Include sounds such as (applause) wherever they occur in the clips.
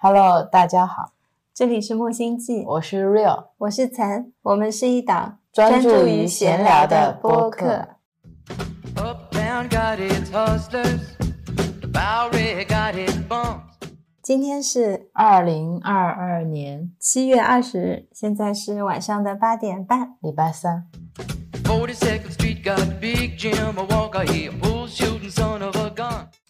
Hello，大家好，这里是木星记，我是 Real，我是岑，我们是一档专注于闲聊的播客。今天是二零二二年七月二十日，现在是晚上的八点半，礼拜三。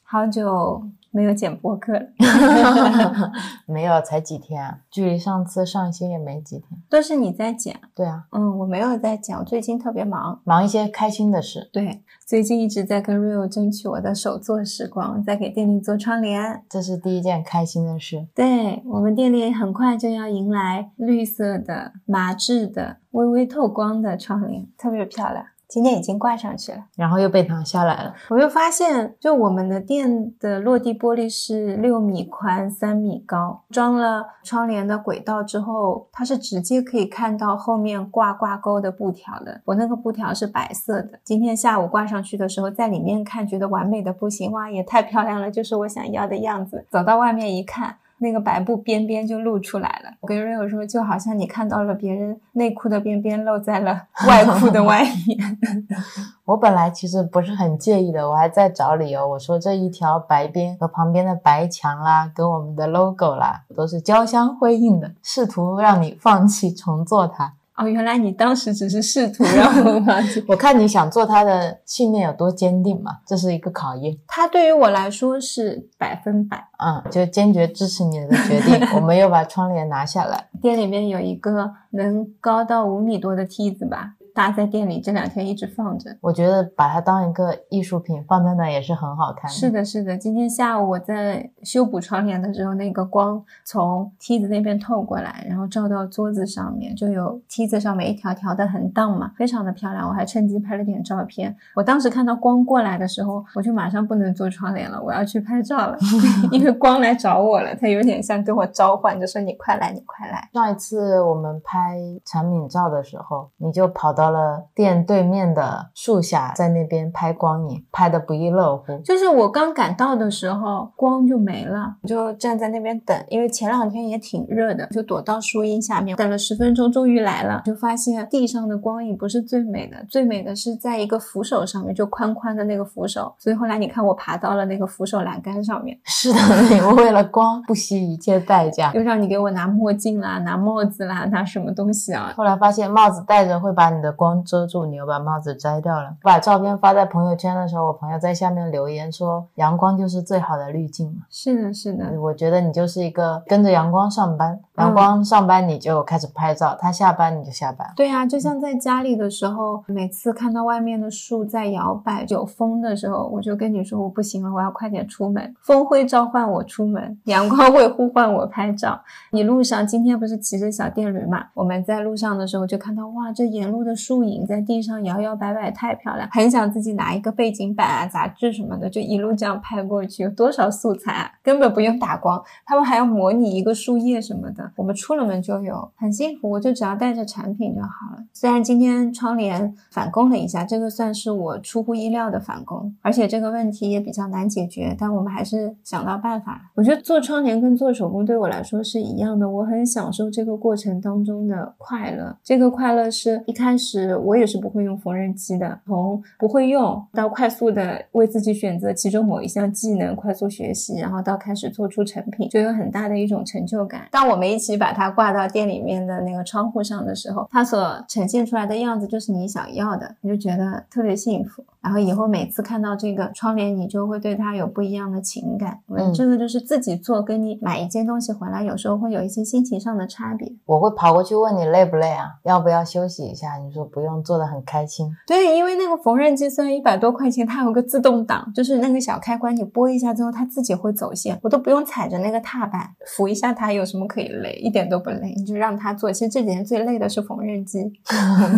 好久。没有剪播客了，(laughs) 没有，才几天啊？距离上次上新也没几天。都是你在剪？对啊，嗯，我没有在剪，我最近特别忙，忙一些开心的事。对，最近一直在跟 Rio 争取我的手作时光，在给店里做窗帘，这是第一件开心的事。对我们店里很快就要迎来绿色的、麻质的、微微透光的窗帘，特别漂亮。今天已经挂上去了，然后又被拿下来了。我又发现，就我们的店的落地玻璃是六米宽、三米高，装了窗帘的轨道之后，它是直接可以看到后面挂挂钩的布条的。我那个布条是白色的，今天下午挂上去的时候，在里面看觉得完美的不行，哇，也太漂亮了，就是我想要的样子。走到外面一看。那个白布边边就露出来了。我跟 Rio 说，就好像你看到了别人内裤的边边露在了 (laughs) 外裤的外面。(laughs) 我本来其实不是很介意的，我还在找理由。我说这一条白边和旁边的白墙啦，跟我们的 logo 啦，都是交相辉映的，试图让你放弃重做它。哦，原来你当时只是试图让我放弃。我看你想做他的信念有多坚定嘛，这是一个考验。他对于我来说是百分百，嗯，就坚决支持你的决定。(laughs) 我们又把窗帘拿下来，店里面有一个能高到五米多的梯子吧。搭在店里这两天一直放着，我觉得把它当一个艺术品放在那也是很好看。是的，是的。今天下午我在修补窗帘的时候，那个光从梯子那边透过来，然后照到桌子上面，就有梯子上面一条条的横荡嘛，非常的漂亮。我还趁机拍了点照片。我当时看到光过来的时候，我就马上不能做窗帘了，我要去拍照了，(laughs) 因为光来找我了，它有点像跟我召唤，就说你快来，你快来。上一次我们拍产品照的时候，你就跑到。到了店对面的树下，在那边拍光影，拍的不亦乐乎。就是我刚赶到的时候，光就没了，就站在那边等。因为前两天也挺热的，就躲到树荫下面等了十分钟，终于来了。就发现地上的光影不是最美的，最美的是在一个扶手上面，就宽宽的那个扶手。所以后来你看，我爬到了那个扶手栏杆上面。是的，你为了光不惜一切代价，(laughs) 又让你给我拿墨镜啦，拿帽子啦，拿什么东西啊？后来发现帽子戴着会把你的。光遮住你，又把帽子摘掉了。把照片发在朋友圈的时候，我朋友在下面留言说：“阳光就是最好的滤镜嘛。”是的，是的。我觉得你就是一个跟着阳光上班，阳光上班你就开始拍照，他下班你就下班。对啊，就像在家里的时候，每次看到外面的树在摇摆，有风的时候，我就跟你说我不行了，我要快点出门。(laughs) 风会召唤我出门，阳光会呼唤我拍照。你路上今天不是骑着小电驴嘛？我们在路上的时候就看到哇，这沿路的树。影在地上摇摇摆摆，太漂亮，很想自己拿一个背景板啊、杂志什么的，就一路这样拍过去。有多少素材啊？根本不用打光，他们还要模拟一个树叶什么的。我们出了门就有，很幸福。我就只要带着产品就好了。虽然今天窗帘返工了一下，这个算是我出乎意料的返工，而且这个问题也比较难解决，但我们还是想到办法。我觉得做窗帘跟做手工对我来说是一样的，我很享受这个过程当中的快乐。这个快乐是一开始。是我也是不会用缝纫机的，从不会用到快速的为自己选择其中某一项技能，快速学习，然后到开始做出成品，就有很大的一种成就感。当我们一起把它挂到店里面的那个窗户上的时候，它所呈现出来的样子就是你想要的，你就觉得特别幸福。然后以后每次看到这个窗帘，你就会对它有不一样的情感。嗯，这个就是自己做，跟你买一件东西回来，有时候会有一些心情上的差别。我会跑过去问你累不累啊？要不要休息一下？你说不用，做的很开心。对，因为那个缝纫机虽然一百多块钱，它有个自动挡，就是那个小开关，你拨一下之后，它自己会走线，我都不用踩着那个踏板扶一下它，有什么可以累？一点都不累，你就让它做。其实这几天最累的是缝纫机。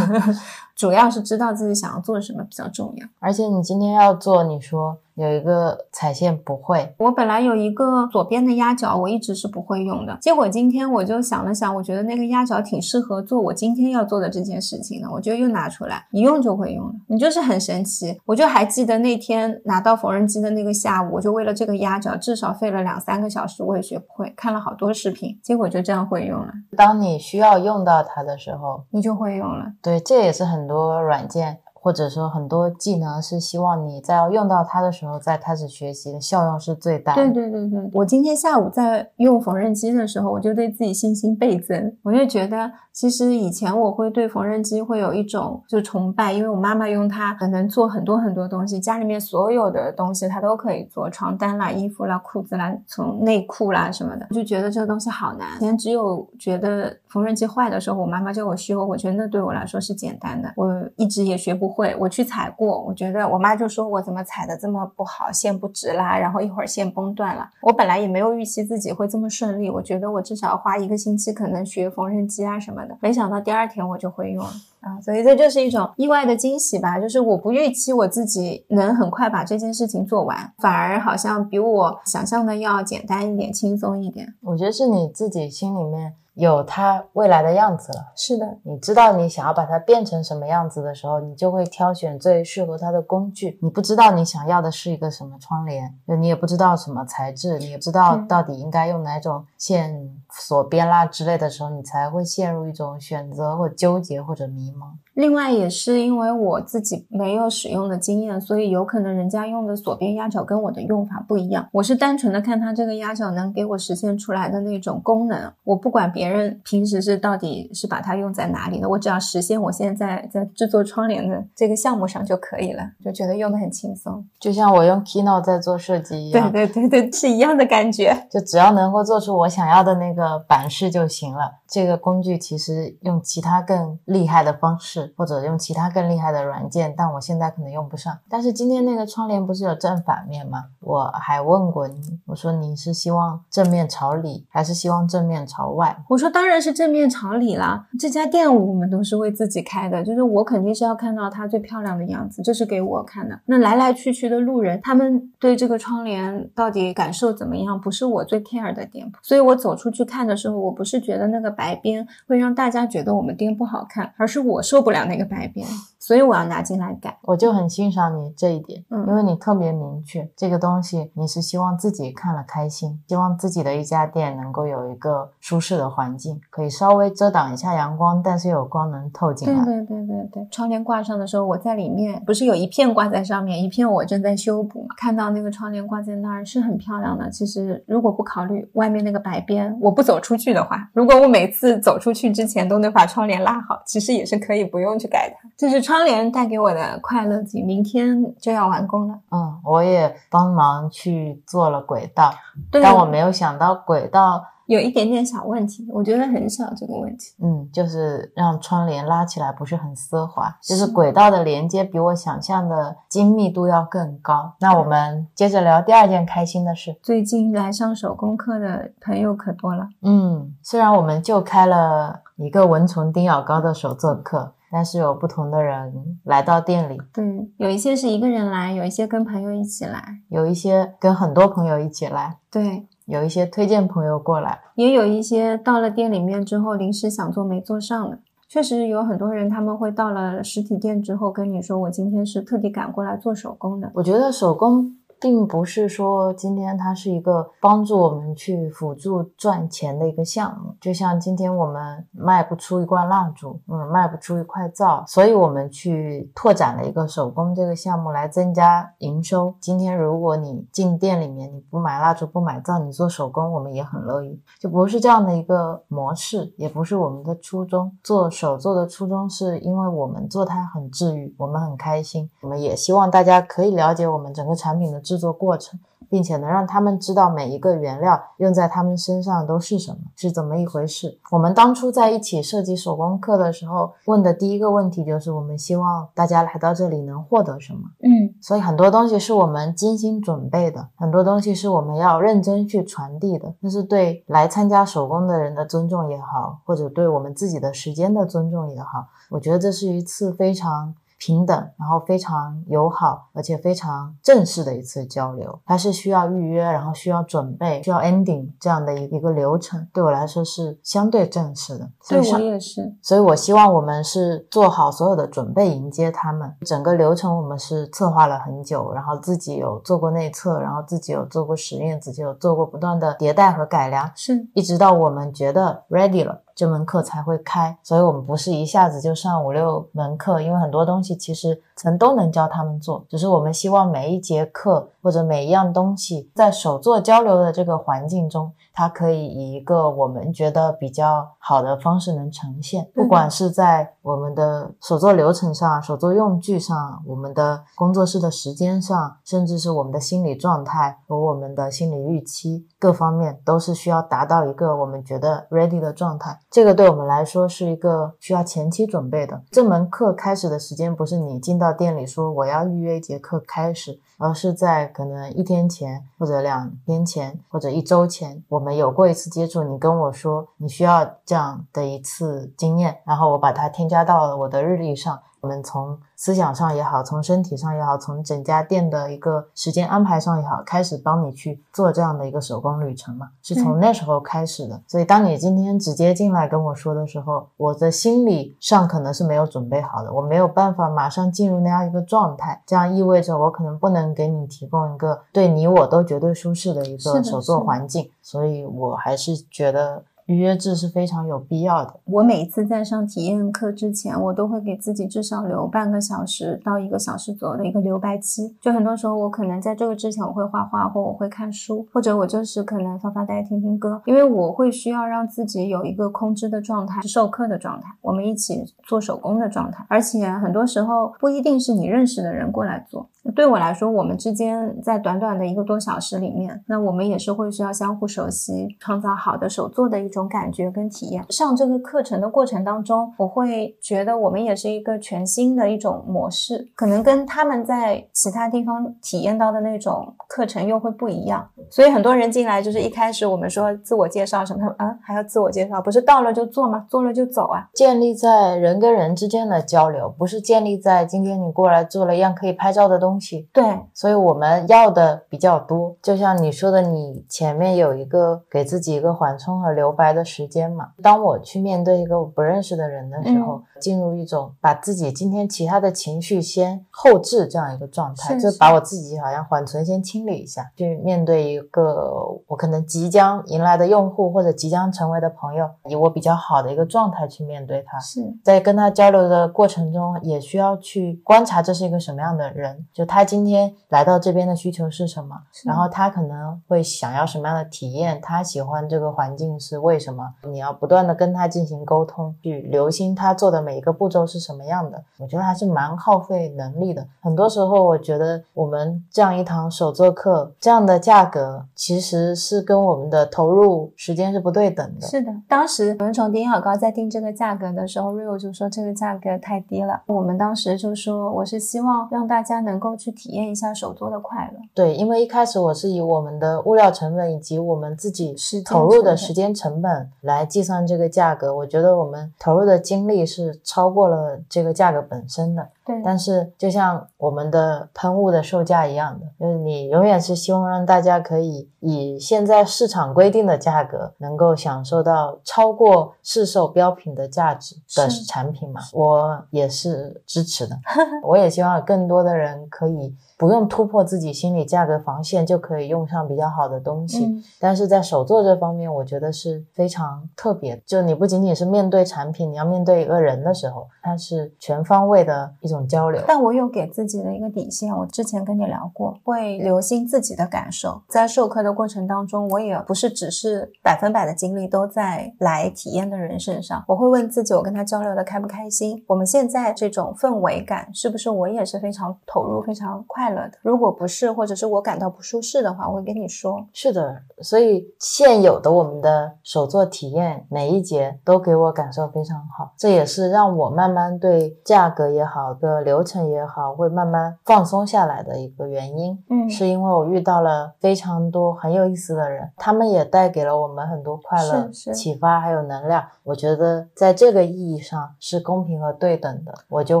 (laughs) 主要是知道自己想要做什么比较重要，而且你今天要做，你说有一个彩线不会。我本来有一个左边的压脚，我一直是不会用的。结果今天我就想了想，我觉得那个压脚挺适合做我今天要做的这件事情的，我就又拿出来一用就会用了。你就是很神奇，我就还记得那天拿到缝纫机的那个下午，我就为了这个压脚，至少费了两三个小时，我也学不会，看了好多视频，结果就这样会用了。当你需要用到它的时候，你就会用了。对，这也是很多软件。或者说很多技能是希望你在要用到它的时候再开始学习的效用是最大。对对对对，我今天下午在用缝纫机的时候，我就对自己信心倍增。我就觉得，其实以前我会对缝纫机会有一种就崇拜，因为我妈妈用它可能做很多很多东西，家里面所有的东西它都可以做，床单啦、衣服啦、裤子啦、从内裤啦什么的，我就觉得这个东西好难。以前只有觉得缝纫机坏的时候，我妈妈叫我修，我觉得那对我来说是简单的，我一直也学不。会，我去踩过，我觉得我妈就说我怎么踩的这么不好，线不直啦，然后一会儿线崩断了。我本来也没有预期自己会这么顺利，我觉得我至少花一个星期可能学缝纫机啊什么的，没想到第二天我就会用了啊，所以这就是一种意外的惊喜吧。就是我不预期我自己能很快把这件事情做完，反而好像比我想象的要简单一点，轻松一点。我觉得是你自己心里面。有它未来的样子了，是的，你知道你想要把它变成什么样子的时候，你就会挑选最适合它的工具。你不知道你想要的是一个什么窗帘，你也不知道什么材质，你也不知道到底应该用哪种线锁边啦之类的时候，你才会陷入一种选择或纠结或者迷茫。另外也是因为我自己没有使用的经验，所以有可能人家用的锁边压脚跟我的用法不一样。我是单纯的看它这个压脚能给我实现出来的那种功能，我不管别人平时是到底是把它用在哪里的，我只要实现我现在在制作窗帘的这个项目上就可以了，就觉得用的很轻松，就像我用 Keynote 在做设计一样。对对对对，是一样的感觉，就只要能够做出我想要的那个版式就行了。这个工具其实用其他更厉害的方式，或者用其他更厉害的软件，但我现在可能用不上。但是今天那个窗帘不是有正反面吗？我还问过你，我说你是希望正面朝里，还是希望正面朝外？我说当然是正面朝里啦。这家店我们都是为自己开的，就是我肯定是要看到它最漂亮的样子，这是给我看的。那来来去去的路人，他们对这个窗帘到底感受怎么样，不是我最 care 的店铺。所以我走出去看的时候，我不是觉得那个。白边会让大家觉得我们店不好看，而是我受不了讲那个白边，所以我要拿进来改。我就很欣赏你这一点，嗯，因为你特别明确这个东西，你是希望自己看了开心，希望自己的一家店能够有一个舒适的环境，可以稍微遮挡一下阳光，但是有光能透进来。对对对对对，窗帘挂上的时候，我在里面不是有一片挂在上面，一片我正在修补嘛，看到那个窗帘挂在那儿是很漂亮的。其实如果不考虑外面那个白边，我不走出去的话，如果我每每次走出去之前都能把窗帘拉好，其实也是可以不用去改的。这是窗帘带给我的快乐景，明天就要完工了。嗯，我也帮忙去做了轨道，但我没有想到轨道。有一点点小问题，我觉得很小这个问题。嗯，就是让窗帘拉起来不是很丝滑，就是轨道的连接比我想象的精密度要更高。那我们接着聊第二件开心的事。最近来上手工课的朋友可多了。嗯，虽然我们就开了一个蚊虫叮咬膏的手作课，但是有不同的人来到店里。对，有一些是一个人来，有一些跟朋友一起来，有一些跟很多朋友一起来。对。有一些推荐朋友过来，也有一些到了店里面之后临时想做没做上的。确实有很多人他们会到了实体店之后跟你说，我今天是特地赶过来做手工的。我觉得手工。并不是说今天它是一个帮助我们去辅助赚钱的一个项目，就像今天我们卖不出一罐蜡烛，嗯，卖不出一块皂，所以我们去拓展了一个手工这个项目来增加营收。今天如果你进店里面你不买蜡烛不买皂，你做手工，我们也很乐意，就不是这样的一个模式，也不是我们的初衷。做手做的初衷是因为我们做它很治愈，我们很开心，我们也希望大家可以了解我们整个产品的。制作过程，并且能让他们知道每一个原料用在他们身上都是什么，是怎么一回事。我们当初在一起设计手工课的时候，问的第一个问题就是：我们希望大家来到这里能获得什么？嗯，所以很多东西是我们精心准备的，很多东西是我们要认真去传递的。那是对来参加手工的人的尊重也好，或者对我们自己的时间的尊重也好。我觉得这是一次非常。平等，然后非常友好，而且非常正式的一次交流。它是需要预约，然后需要准备，需要 ending 这样的一一个流程。对我来说是相对正式的。对我也是。所以我希望我们是做好所有的准备迎接他们。整个流程我们是策划了很久，然后自己有做过内测，然后自己有做过实验，自己有做过不断的迭代和改良，是一直到我们觉得 ready 了。这门课才会开，所以我们不是一下子就上五六门课，因为很多东西其实曾都能教他们做，只是我们希望每一节课或者每一样东西在手作交流的这个环境中，它可以以一个我们觉得比较好的方式能呈现，不管是在我们的手作流程上、手作用具上、我们的工作室的时间上，甚至是我们的心理状态和我们的心理预期各方面，都是需要达到一个我们觉得 ready 的状态。这个对我们来说是一个需要前期准备的。这门课开始的时间不是你进到到店里说我要预约一节课开始，而是在可能一天前或者两天前或者一周前，我们有过一次接触。你跟我说你需要这样的一次经验，然后我把它添加到了我的日历上。我们从思想上也好，从身体上也好，从整家店的一个时间安排上也好，开始帮你去做这样的一个手工旅程嘛，是从那时候开始的。所以，当你今天直接进来跟我说的时候，我的心理上可能是没有准备好的，我没有办法马上进入那样一个状态。这样意味着我可能不能给你提供一个对你我都绝对舒适的一个手作环境。所以我还是觉得。预约制是非常有必要的。我每次在上体验课之前，我都会给自己至少留半个小时到一个小时左右的一个留白期。就很多时候，我可能在这个之前，我会画画，或我会看书，或者我就是可能发发呆、听听歌，因为我会需要让自己有一个空知的状态，授课的状态，我们一起做手工的状态。而且很多时候不一定是你认识的人过来做。对我来说，我们之间在短短的一个多小时里面，那我们也是会需要相互熟悉，创造好的手作的一种感觉跟体验。上这个课程的过程当中，我会觉得我们也是一个全新的一种模式，可能跟他们在其他地方体验到的那种课程又会不一样。所以很多人进来就是一开始我们说自我介绍什么，啊还要自我介绍，不是到了就做吗？做了就走啊？建立在人跟人之间的交流，不是建立在今天你过来做了一样可以拍照的东西。对，所以我们要的比较多。就像你说的，你前面有一个给自己一个缓冲和留白的时间嘛。当我去面对一个我不认识的人的时候，进入一种把自己今天其他的情绪先后置这样一个状态，就把我自己好像缓存先清理一下，去面对一个我可能即将迎来的用户或者即将成为的朋友，以我比较好的一个状态去面对他。是在跟他交流的过程中，也需要去观察这是一个什么样的人，就他今天来到这边的需求是什么，然后他可能会想要什么样的体验，他喜欢这个环境是为什么？你要不断的跟他进行沟通，去留心他做的。每一个步骤是什么样的？我觉得还是蛮耗费能力的。很多时候，我觉得我们这样一堂手作课，这样的价格其实是跟我们的投入时间是不对等的。是的，当时蚊虫丁小高在定这个价格的时候，Rio 就说这个价格太低了。我们当时就说，我是希望让大家能够去体验一下手作的快乐。对，因为一开始我是以我们的物料成本以及我们自己投入的时间成本来计算这个价格。我觉得我们投入的精力是。超过了这个价格本身的，对。但是就像我们的喷雾的售价一样的，就是你永远是希望让大家可以以现在市场规定的价格，能够享受到超过市售标品的价值的产品嘛？我也是支持的，(laughs) 我也希望更多的人可以。不用突破自己心理价格防线就可以用上比较好的东西，但是在手作这方面，我觉得是非常特别。就你不仅仅是面对产品，你要面对一个人的时候，它是全方位的一种交流。但我有给自己的一个底线，我之前跟你聊过，会留心自己的感受。在授课的过程当中，我也不是只是百分百的精力都在来体验的人身上，我会问自己，我跟他交流的开不开心？我们现在这种氛围感是不是我也是非常投入？非常快乐的。如果不是，或者是我感到不舒适的话，我会跟你说。是的，所以现有的我们的手作体验每一节都给我感受非常好，这也是让我慢慢对价格也好的流程也好会慢慢放松下来的一个原因。嗯，是因为我遇到了非常多很有意思的人，他们也带给了我们很多快乐、是是启发还有能量。我觉得在这个意义上是公平和对等的，我就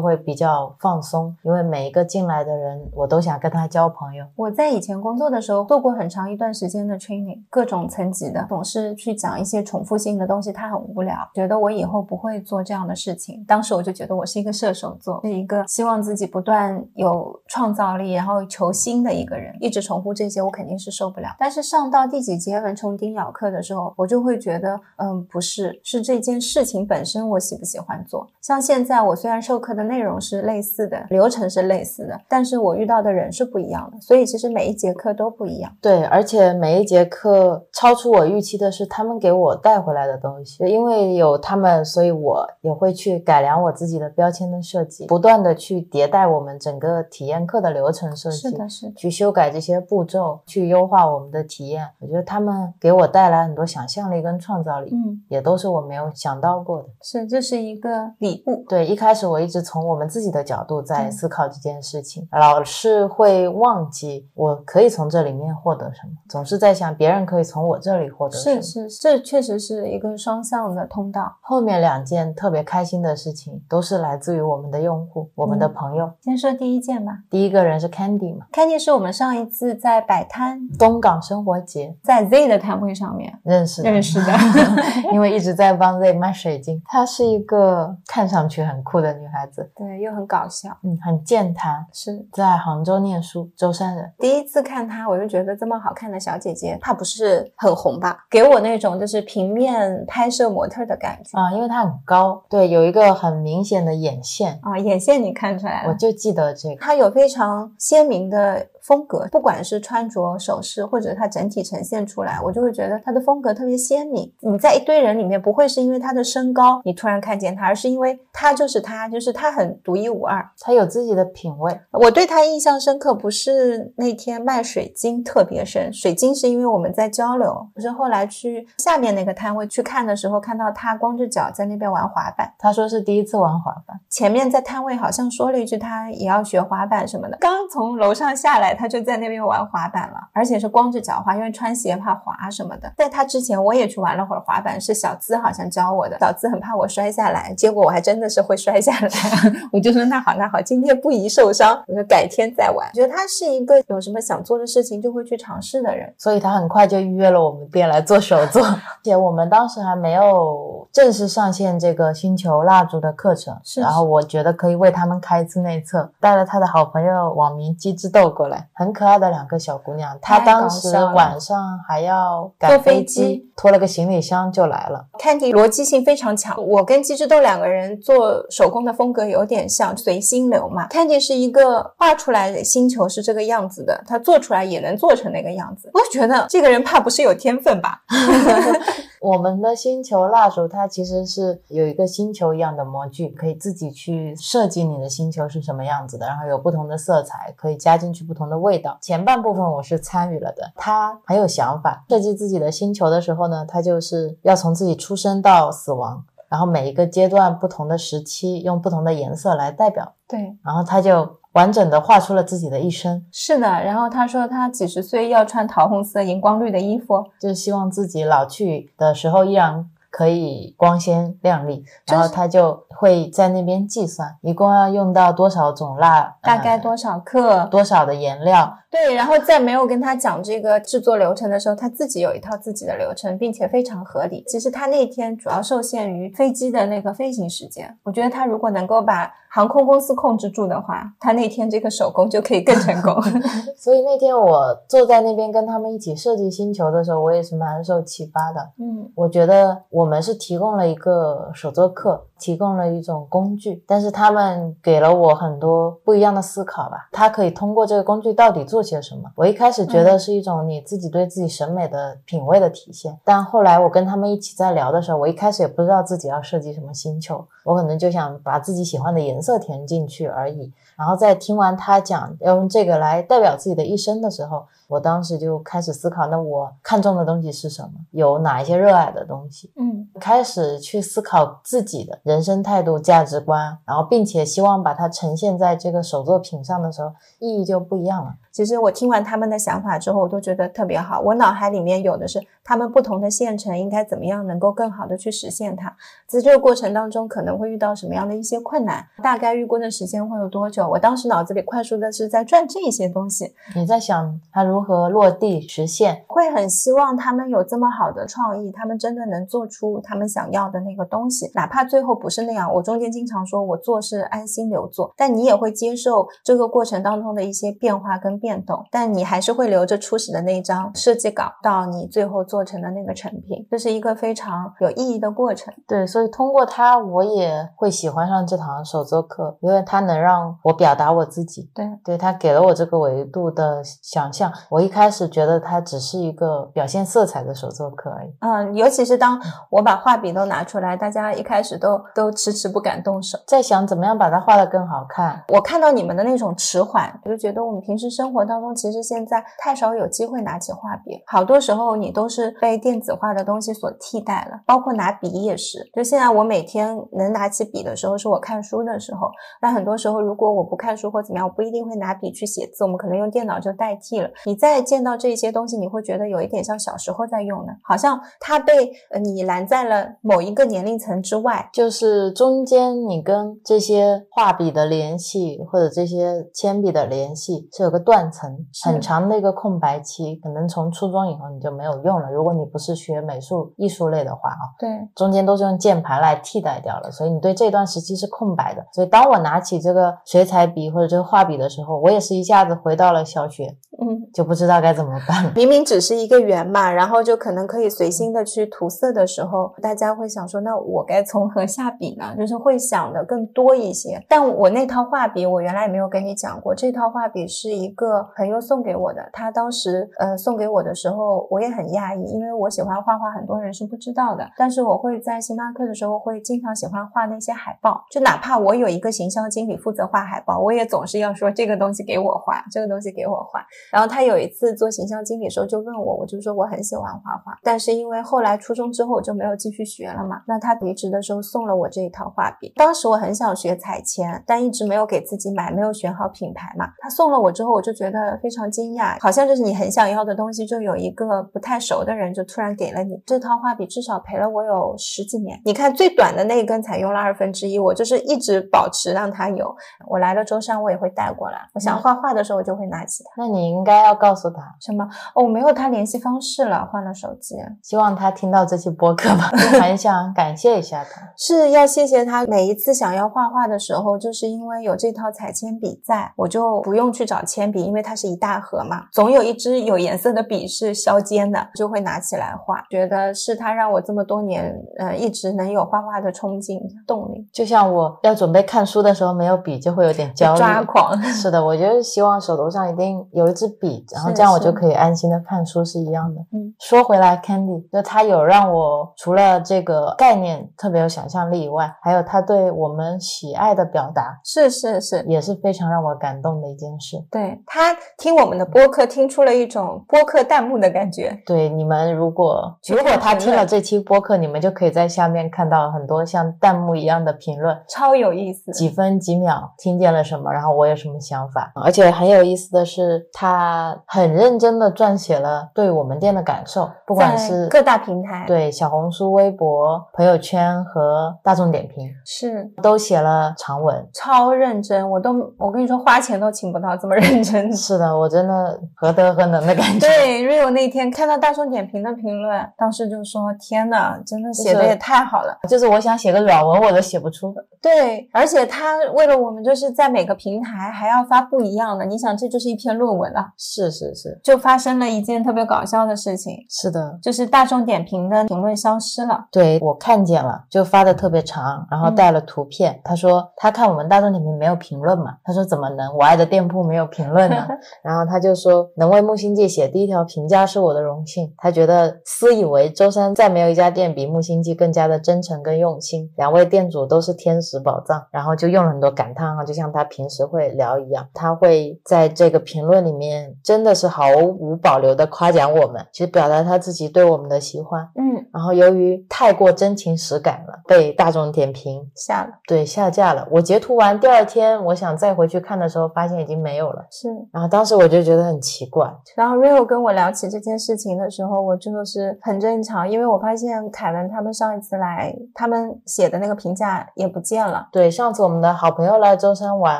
会比较放松，因为每一个进来的人，我都都想跟他交朋友。我在以前工作的时候做过很长一段时间的 training，各种层级的，总是去讲一些重复性的东西，他很无聊。觉得我以后不会做这样的事情。当时我就觉得我是一个射手座，是一个希望自己不断有创造力，然后求新的一个人。一直重复这些，我肯定是受不了。但是上到第几节蚊虫叮咬课的时候，我就会觉得，嗯，不是，是这件事情本身我喜不喜欢做。像现在我虽然授课的内容是类似的，流程是类似的，但是我遇到的人是不一样的，所以其实每一节课都不一样。对，而且每一节课超出我预期的是他们给我带回来的东西，因为有他们，所以我也会去改良我自己的标签的设计，不断的去迭代我们整个体验课的流程设计，是的，是的。去修改这些步骤，去优化我们的体验。我觉得他们给我带来很多想象力跟创造力，嗯，也都是我没有想到过的。是，这是一个礼物。对，一开始我一直从我们自己的角度在嗯思考这件事情，老是会忘记我可以从这里面获得什么，总是在想别人可以从我这里获得什么。是是，这确实是一个双向的通道。后面两件特别开心的事情都是来自于我们的用户、我们的嗯朋友。先说第一件吧第一个人是 Candy 嘛，，Candy 是我们上一次在摆摊，东港生活节在 Z 的摊位上面认识的认识的。(laughs) (laughs) 因为一直在帮 Z 卖水晶。她是一个看上去很酷的女孩子，对，又很搞笑。嗯，很健谈，是在杭州念书，舟山人。第一次看她，我就觉得这么好看的小姐姐，她不是很红吧？给我那种就是平面拍摄模特的感觉啊，因为她很高，对，有一个很明显的眼线，啊，眼线你看出来了。我就记得这个。她有非常鲜明的风格，不管是穿着、首饰，或者它整体呈现出来，我就会觉得它的风格特别鲜明。你在一堆人里面，不会是因为他的身高你突然看见他，而是因为他就是他，就是他很独一无二。他有自己的品味，我对他印象深刻，不是那天卖水晶特别深，水晶是因为我们在交流，不是后来去下面那个摊位去看的时候，看到他光着脚在那边玩滑板。他说是第一次玩滑板，前面在摊位好像说了一句他也要学滑板什么的，刚从楼上下来，她就在那边玩滑板了，而且是光着脚滑，因为穿鞋怕滑什么的。在他之前，我也去玩了会儿滑板，是小资好像教我的，小资很怕我摔下来，结果我还真的是会摔下来，(laughs) 我就说那好那好，今天不宜受伤，我说改天再玩。我觉得他是一个有什么想做的事情就会去尝试的人。所以他很快就预约了我们店来做手作。(laughs) 而且我们当时还没有正式上线这个星球蜡烛的课程，是然后我觉得可以为他们开一次内测，带了他的好朋友网名机智豆过来，很可爱的两个小姑娘。她当时晚上还要坐赶飞飞机拖了个行李箱就来了。Candy 逻辑性非常强，我跟鸡之豆两个人做手工的风格有点像，随心流嘛。Candy 是一个画出来的星球是这个样子的，他做出来也能做成那个样子。我觉得这个人怕不是有天分吧？(laughs) 我们的星球蜡烛，它其实是有一个星球一样的模具，可以自己去设计你的星球是什么样子的，然后有不同的色彩，可以加进去不同的味道。前半部分我是参与了的，他很有想法。设计自己的星球的时候呢，他就是要从自己出生到死亡，然后每一个阶段不同的时期，用不同的颜色来代表，对，然后他就完整的画出了自己的一生，是的。然后他说他几十岁要穿桃红色荧光绿的衣服，就是希望自己老去的时候依然可以光鲜亮丽，然后他就会在那边计算一共要用到多少种蜡，呃大概多少克？多少的颜料，对，然后在没有跟他讲这个制作流程的时候，他自己有一套自己的流程，并且非常合理。其实他那天主要受限于飞机的那个飞行时间，我觉得他如果能够把航空公司控制住的话，他那天这个手工就可以更成功。(laughs) (laughs) 所以那天我坐在那边跟他们一起设计星球的时候，我也是蛮受启发的。嗯，我觉得我们是提供了一个手作课，提供了了一种工具，但是他们给了我很多不一样的思考吧。他可以通过这个工具到底做些什么？我一开始觉得是一种你自己对自己审美的品味的体现，但后来我跟他们一起在聊的时候，我一开始也不知道自己要设计什么星球，我可能就想把自己喜欢的颜色色填进去而已。然后在听完他讲要用这个来代表自己的一生的时候，我当时就开始思考，那我看中的东西是什么？有哪一些热爱的东西？嗯，开始去思考自己的人生态度、价值观，然后并且希望把它呈现在这个手作品上的时候，意义就不一样了。其实我听完他们的想法之后，我都觉得特别好。我脑海里面有的是他们不同的县城应该怎么样能够更好的去实现它，在这个过程当中可能会遇到什么样的一些困难，大概预估的时间会有多久？我当时脑子里快速的是在转这些东西。你在想它如何落地实现？会很希望他们有这么好的创意，他们真的能做出他们想要的那个东西，哪怕最后不是那样。我中间经常说我做是安心留做，但你也会接受这个过程当中的一些变化跟变动，但你还是会留着初始的那一张设计稿，到你最后做成的那个成品，这是一个非常有意义的过程。对，所以通过它，我也会喜欢上这堂手作课，因为它能让我表达我自己。对，对，它给了我这个维度的想象。我一开始觉得它只是一个表现色彩的手作课而已。嗯，尤其是当我把画笔都拿出来，大家一开始都都迟迟不敢动手，在想怎么样把它画得更好看。我看到你们的那种迟缓，我就觉得我们平时生活当中其实现在太少有机会拿起画笔，好多时候你都是被电子化的东西所替代了，包括拿笔也是。就现在我每天能拿起笔的时候，是我看书的时候。那很多时候，如果我不看书或怎么样，我不一定会拿笔去写字，我们可能用电脑就代替了。你再见到这些东西，你会觉得有一点像小时候在用的，好像它被呃你拦在了某一个年龄层之外。就是中间你跟这些画笔的联系，或者这些铅笔的联系是有个断层，很长的一个空白期，可能从初中以后你就没有用了。如果你不是学美术艺术类的话啊，对，中间都是用键盘来替代掉了，所以你对这段时期是空白的。所以当我拿起这个水彩笔或者这个画笔的时候，我也是一下子回到了小学，嗯，就不知道该怎么办。明明只是一个圆嘛，然后就可能可以随心的去涂色的时候，大家会想说，那我该从何下笔呢？(laughs) 就是会想的更多一些。但我那套画笔，我原来也没有跟你讲过，这套画笔是一个朋友送给我的。他当时呃送给我的时候，我也很讶异，因为我喜欢画画，很多人是不知道的。但是我会在星巴克的时候，会经常喜欢画那些海报，就哪怕我有一个形象经理负责画海报，我也总是要说这个东西给我画，这个东西给我画。然后他有一次做形象经理的时候就问我，我就说我很喜欢画画，但是因为后来初中之后我就没有继续学了嘛。那他离职的时候送了我这一套画笔，当时我很想学彩铅，但一直没有给自己买，没有选好品牌嘛。他送了我之后，我就觉得非常惊讶，好像就是你很想要的东西，就有一个不太熟的人就突然给了你这套画笔，至少陪了我有十几年。你看最短的那一根才用了二分之一，我就是一直保持让它有。我来了舟山，我也会带过来。我想画画的时候，我就会拿起它。那你应该要告诉他什么？哦，我没有他联系方式了，换了手机。希望他听到这期播客吧，(laughs) 很想感谢一下他。是要谢谢他，每一次想要画画的时候，就是因为有这套彩铅笔在，我就不用去找铅笔，因为它是一大盒嘛，总有一支有颜色的笔是削尖的，就会拿起来画。觉得是他让我这么多年，呃，一直能有画画的冲劲动力。就像我要准备看书的时候，没有笔就会有点焦虑、抓狂。是的，我就是希望手头上一定有一支笔，然后这样我就可以安心的看书是一样的。嗯，说回来，Candy 就他有让我除了这个概念特别有想象力以外，还有他对我们喜爱的表达，是是是，也是非常让我感动的一件事。对他听我们的播客，听出了一种播客弹幕的感觉。对你们，如果如果他听了这期播客，你们就可以在下面看到很多像弹幕一样的评论，超有意思。几分几秒听见了什么，然后我有什么想法，而且很有意思的是，他很认真的撰写了对我们店的感受，不管是各大平台，对小红书、微博、朋友圈和大众点评，是都写了长文，超认真。我都我跟你说，花钱都请不到这么认真。是的，我真的何德何能的感觉。对，Rio 那天看到大众点。点评的评论，当时就说：“天呐，真的写的也太好了！”就是我想写个软文，我都写不出。对，而且他为了我们，就是在每个平台还要发不一样的。你想，这就是一篇论文了。是是是，就发生了一件特别搞笑的事情。是的，就是大众点评的评论消失了。对我看见了，就发的特别长，然后带了图片。他说他看我们大众点评没有评论嘛？他说怎么能？我爱的店铺没有评论呢？(laughs) 然后他就说能为木星记写第一条评价是我的荣幸。他觉得私以为舟山再没有一家店比木星记更加的真诚跟用心，两位店主都是天使宝藏。然后就用了很多感叹号，就像他平时会聊一样。他会在这个评论里面真的是毫无保留的夸奖我们，其实表达他自己对我们的喜欢。嗯，然后由于太过真情实感了，被大众点评下了，对下架了。我截图完第二天，我想再回去看的时候，发现已经没有了。是，然后当时我就觉得很奇怪。然后 Rio 跟我聊起这件事情的时候，我真的是很正常，因为我发现凯文他们上一次来，他们写的那个评价也不见了。对，上次我们的好朋友来舟山玩，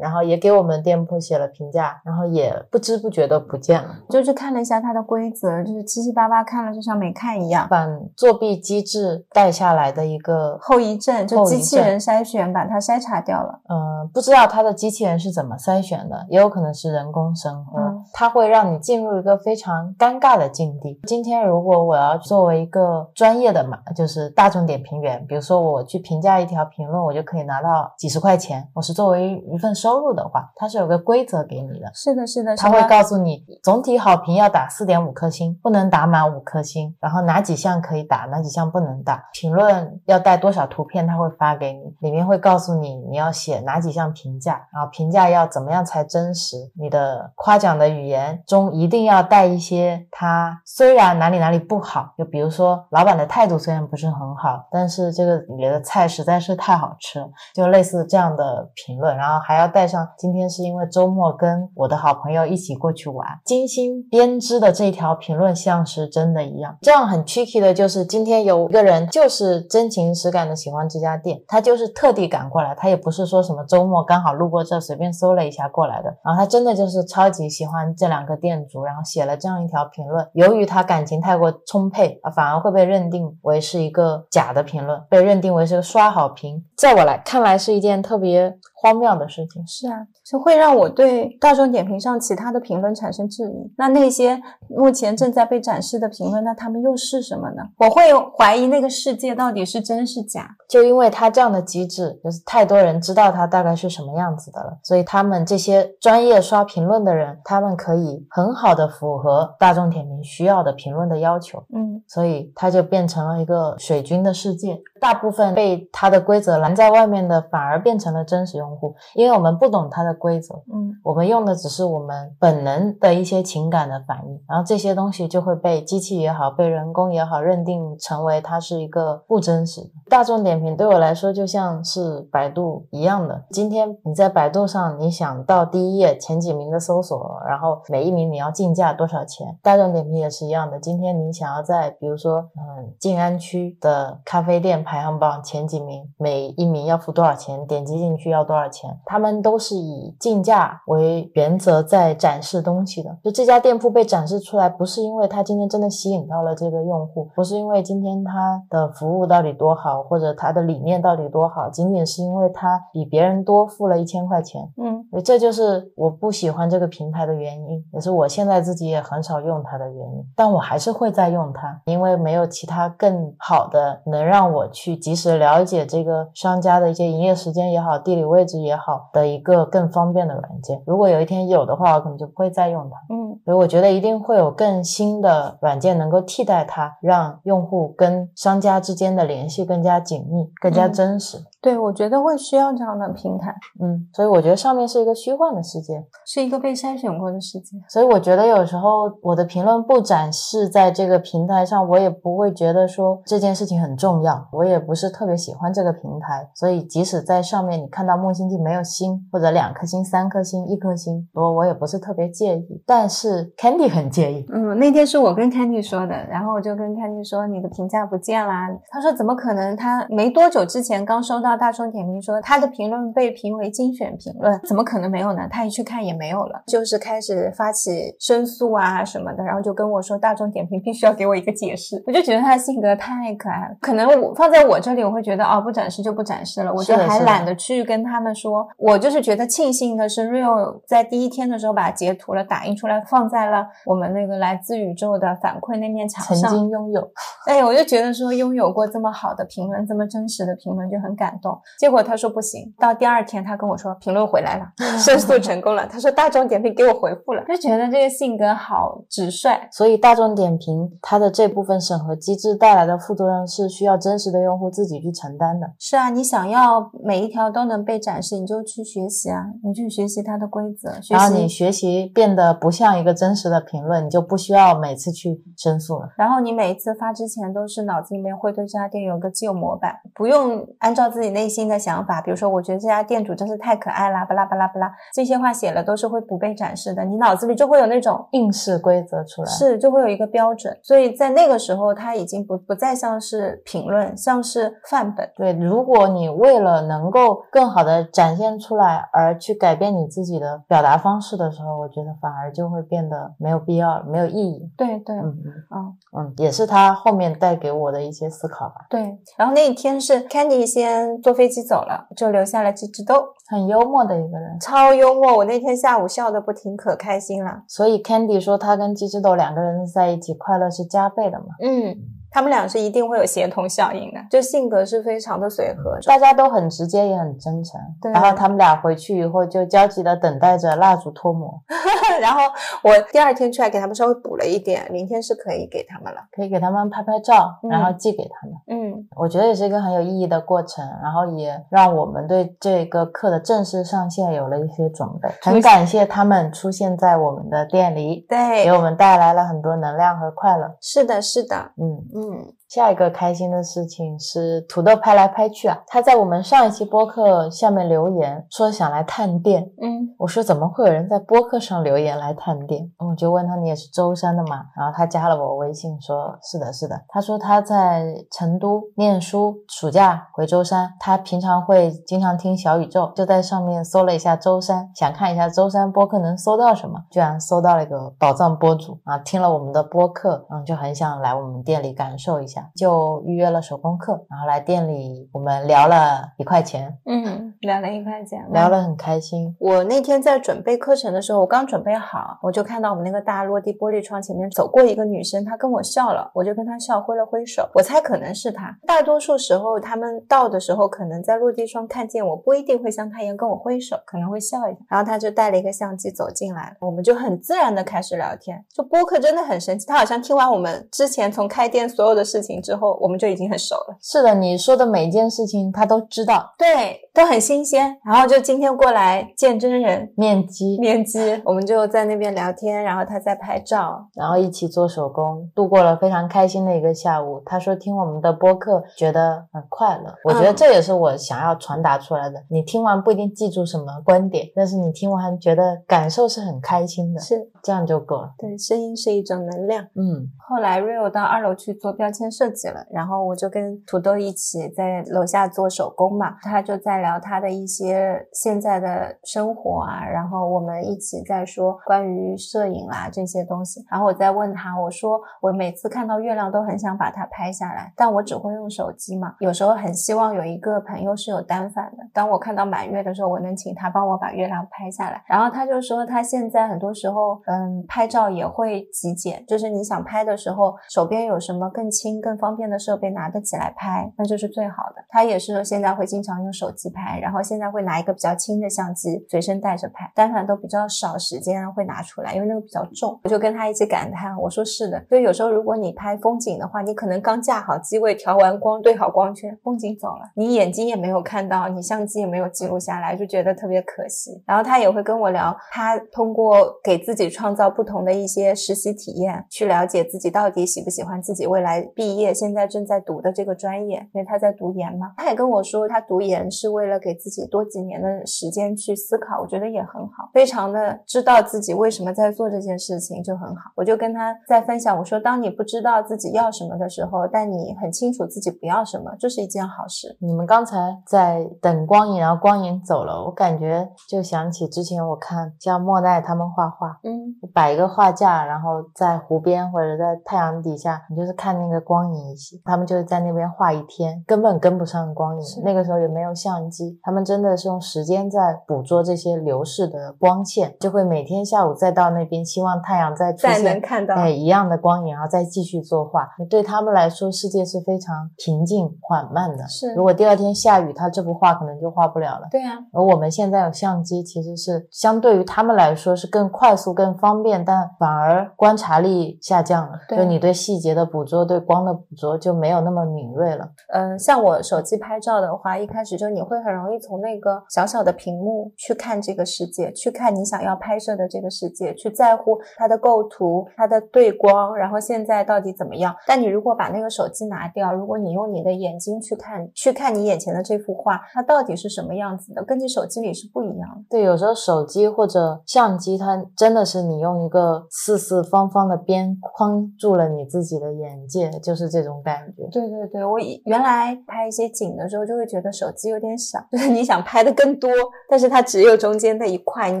然后也给我们店铺写了评价，然后也不知不觉的不见了。就去看了一下它的规则，就是七七八八看了就像没看一样。把作弊机制带下来的一个后遗症，就机器人筛选把它筛查掉了。嗯，不知道它的机器人是怎么筛选的，也有可能是人工审核。它会让你进入一个非常尴尬的境地。今天如果我要作为一个专业的嘛，就是大众点评员，比如说我去评价一条评论，我就可以拿到几十块钱。我是作为一份收入的话，它是有个规则给你的。是的，是的，他会告诉你总体好评要打四点五颗星，不能打满五颗星，然后哪几项可以打，哪几项不能打。评论要带多少图片，他会发给你，里面会告诉你你要写哪几项评价，然后评价要怎么样才真实。你的夸奖的语言中一定要带一些他虽然哪里哪里不好，就比如说老板的态度虽然不是很好，但是这个里的菜实在是太好吃了，就类似这样的评论，然后还要带上今天是因为周末跟我的好朋友一起过去玩，精心编织的这条评论像是真的一样。这样很 tricky 的就是今天有一个人就是真情实感的喜欢这家店，他就是特地赶过来，他也不是说什么周末刚好路过这随便搜了一下过来的，然后他真的就是超级喜欢这两个店主，然后写了这样一条评论。由于他感情太过充沛啊，反而会被认定为是一个假的评论，被认定为是个刷好评。在我来看来是一件特别荒谬的事情。是啊，就会让我对大众点评上其他的评论产生质疑。那那些目前正在被展示的评论，那他们又是什么呢？我会怀疑那个世界到底是真是假。就因为他这样的机制，就是太多人知道他大概是什么样子的了，所以他们这些专业刷评论的人，他们可以很好的符合大众点评需要的评论的要求。嗯，所以它就变成了一个水军的世界。大部分被它的规则拦在外面的，反而变成了真实用户，因为我们不懂它的规则。嗯，我们用的只是我们本能的一些情感的反应，然后这些东西就会被机器也好，被人工也好，认定成为它是一个不真实的。大众点评对我来说就像是百度一样的。今天你在百度上，你想到第一页前几名的搜索，然后每一名你要竞价多少钱？大众点评也是一样的。今天你想要在比如说嗯静安区的咖啡店排行榜前几名，每一名要付多少钱？点击进去要多少钱？他们都是以竞价为原则在展示东西的。就这家店铺被展示出来，不是因为它今天真的吸引到了这个用户，不是因为今天它的服务到底多好，或者它的理念到底多好，仅仅是因为它比别人多付了一千块钱。嗯，所以这就是我不喜欢这个平台的原因，也是我现在自己也很少用它的原因。但我还是会再用它，因为没有其他更好的能让我去及时了解这个商家的一些营业时间也好、地理位置也好的一个更方便的软件。如果有一天有的话，我可能就不会再用它。嗯，所以我觉得一定会有更新的软件能够替代它，让用户跟商家之间的联系更加紧密、更加真实。对，我觉得会需要这样的平台，嗯，所以我觉得上面是一个虚幻的世界。是一个被筛选过的世界。所以我觉得有时候我的评论不展示在这个平台上，我也不会觉得说这件事情很重要。我也不是特别喜欢这个平台，所以即使在上面你看到木星记没有星，或者两颗星、三颗星、一颗星，我我也不是特别介意。但是 Candy 很介意。嗯，那天是我跟 Candy 说的，然后我就跟 Candy 说你的评价不见啦。他说怎么可能？他没多久之前刚收到到大众点评说他的评论被评为精选评论，怎么可能没有呢？他一去看也没有了，就是开始发起申诉啊什么的，然后就跟我说大众点评必须要给我一个解释。我就觉得他的性格太可爱了，可能我放在我这里，我会觉得哦，不展示就不展示了，我就还懒得去跟他们说。我就是觉得庆幸的是，Real 在第一天的时候把截图了打印出来放在了我们那个来自宇宙的反馈那面墙上。曾经拥有，哎，我就觉得说拥有过这么好的评论，这么真实的评论就很感动。结果他说不行，到第二天他跟我说评论回来了，(laughs) 申诉成功了。他说大众点评给我回复了，就觉得这个性格好直率。所以大众点评它的这部分审核机制带来的副作用是需要真实的用户自己去承担的。是啊，你想要每一条都能被展示，你就去学习啊，你去学习它的规则。然后你学习变得不像一个真实的评论，你就不需要每次去申诉了。然后你每一次发之前都是脑子里面会对这家店有个既有模板，不用按照自己内心的想法，比如说我觉得这家店主真是太可爱啦，巴拉巴拉巴拉，这些话写了都是会不被展示的。你脑子里就会有那种应试规则出来，是就会有一个标准。所以在那个时候，它已经不不再像是评论，像是范本。对，如果你为了能够更好的展现出来而去改变你自己的表达方式的时候，我觉得反而就会变得没有必要，没有意义。对对，嗯嗯嗯，也是他后面带给我的一些思考吧。对，然后那一天是 Candy 先坐飞机走了，就留下了鸡汁豆，很幽默的一个人，超幽默。我那天下午笑的不停，可开心了。所以 Candy 说他跟鸡汁豆两个人在一起快乐是加倍的嘛？嗯。他们俩是一定会有协同效应的，就性格是非常的随和，大家都很直接也很真诚。对，然后他们俩回去以后就焦急的等待着蜡烛脱模。(laughs) 然后我第二天出来给他们稍微补了一点，明天是可以给他们了，可以给他们拍拍照，然后寄给他们。嗯，我觉得也是一个很有意义的过程，然后也让我们对这个课的正式上线有了一些准备。很感谢他们出现在我们的店里，对，给我们带来了很多能量和快乐。是的，是的，嗯嗯。嗯。下一个开心的事情是土豆拍来拍去啊，他在我们上一期播客下面留言说想来探店，嗯，我说怎么会有人在播客上留言来探店？我就问他你也是舟山的吗？然后他加了我微信说是的，是的。他说他在成都念书，暑假回舟山，他平常会经常听小宇宙，就在上面搜了一下舟山，想看一下舟山播客能搜到什么，居然搜到了一个宝藏播主啊，听了我们的播客，嗯，就很想来我们店里感受一下。就预约了手工课，然后来店里，我们聊了一块钱，嗯，聊了一块钱，聊了很开心。我那天在准备课程的时候，我刚准备好，我就看到我们那个大落地玻璃窗前面走过一个女生，她跟我笑了，我就跟她笑，挥了挥手，我猜可能是她。大多数时候，他们到的时候，可能在落地窗看见我，不一定会像她一样跟我挥手，可能会笑一下。然后她就带了一个相机走进来，我们就很自然的开始聊天。就播客真的很神奇，她好像听完我们之前从开店所有的事情。之后我们就已经很熟了。是的，你说的每一件事情他都知道，对，都很新鲜。然后就今天过来见真人，面基，面基，我们就在那边聊天，然后他在拍照，然后一起做手工，度过了非常开心的一个下午。他说听我们的播客觉得很快乐，我觉得这也是我想要传达出来的。你听完不一定记住什么观点，但是你听完觉得感受是很开心的，是这样就够了。对，声音是一种能量。嗯，后来 Rio 到二楼去做标签设。计了，然后我就跟土豆一起在楼下做手工嘛，他就在聊他的一些现在的生活啊，然后我们一起在说关于摄影啦这些东西，然后我在问他，我说我每次看到月亮都很想把它拍下来，但我只会用手机嘛，有时候很希望有一个朋友是有单反的，当我看到满月的时候，我能请他帮我把月亮拍下来，然后他就说他现在很多时候嗯拍照也会极简，就是你想拍的时候手边有什么更轻更。方便的设备拿得起来拍，那就是最好的。他也是现在会经常用手机拍，然后现在会拿一个比较轻的相机随身带着拍，但凡都比较少时间会拿出来，因为那个比较重。我就跟他一起感叹，我说是的。所以有时候如果你拍风景的话，你可能刚架好机位、调完光、对好光圈，风景走了，你眼睛也没有看到，你相机也没有记录下来，就觉得特别可惜。然后他也会跟我聊，他通过给自己创造不同的一些实习体验，去了解自己到底喜不喜欢自己未来毕毕业，现在正在读的这个专业，因为他在读研嘛。他也跟我说，他读研是为了给自己多几年的时间去思考，我觉得也很好，非常的知道自己为什么在做这件事情就很好。我就跟他在分享，我说，当你不知道自己要什么的时候，但你很清楚自己不要什么，这是一件好事。你们刚才在等光影，然后光影走了，我感觉就想起之前我看像莫奈他们画画，嗯，摆一个画架，然后在湖边或者在太阳底下，你就是看那个光影，他们就是在那边画一天，根本跟不上光影。那个时候也没有相机，他们真的是用时间在捕捉这些流逝的光线，就会每天下午再到那边，希望太阳再出再现能看到。哎一样的光影，然后再继续作画。对他们来说，世界是非常平静缓慢的。是如果第二天下雨，他这幅画可能就画不了了。对啊，而我们现在有相机，其实是相对于他们来说是更快速、更方便，但反而观察力下降了。对就你对细节的捕捉、对光的捕捉就没有那么敏锐了。嗯，像我手机拍照的话，一开始就你会很容易从那个小小的屏幕去看这个世界，去看你想要拍摄的这个世界，去在乎它的构图、它的对光，然后现在到底怎么样。但你如果把那个手机拿掉，如果你用你的眼睛去看，去看你眼前的这幅画，它到底是什么样子的，跟你手机里是不一样的。对，有时候手机或者相机，它真的是你用一个四四方方的边框住了你自己的眼界，就这种感觉。对对对，我以原来拍一些景的时候，就会觉得手机有点小，(laughs) 就是你想拍的更多，但是它只有中间那一块，你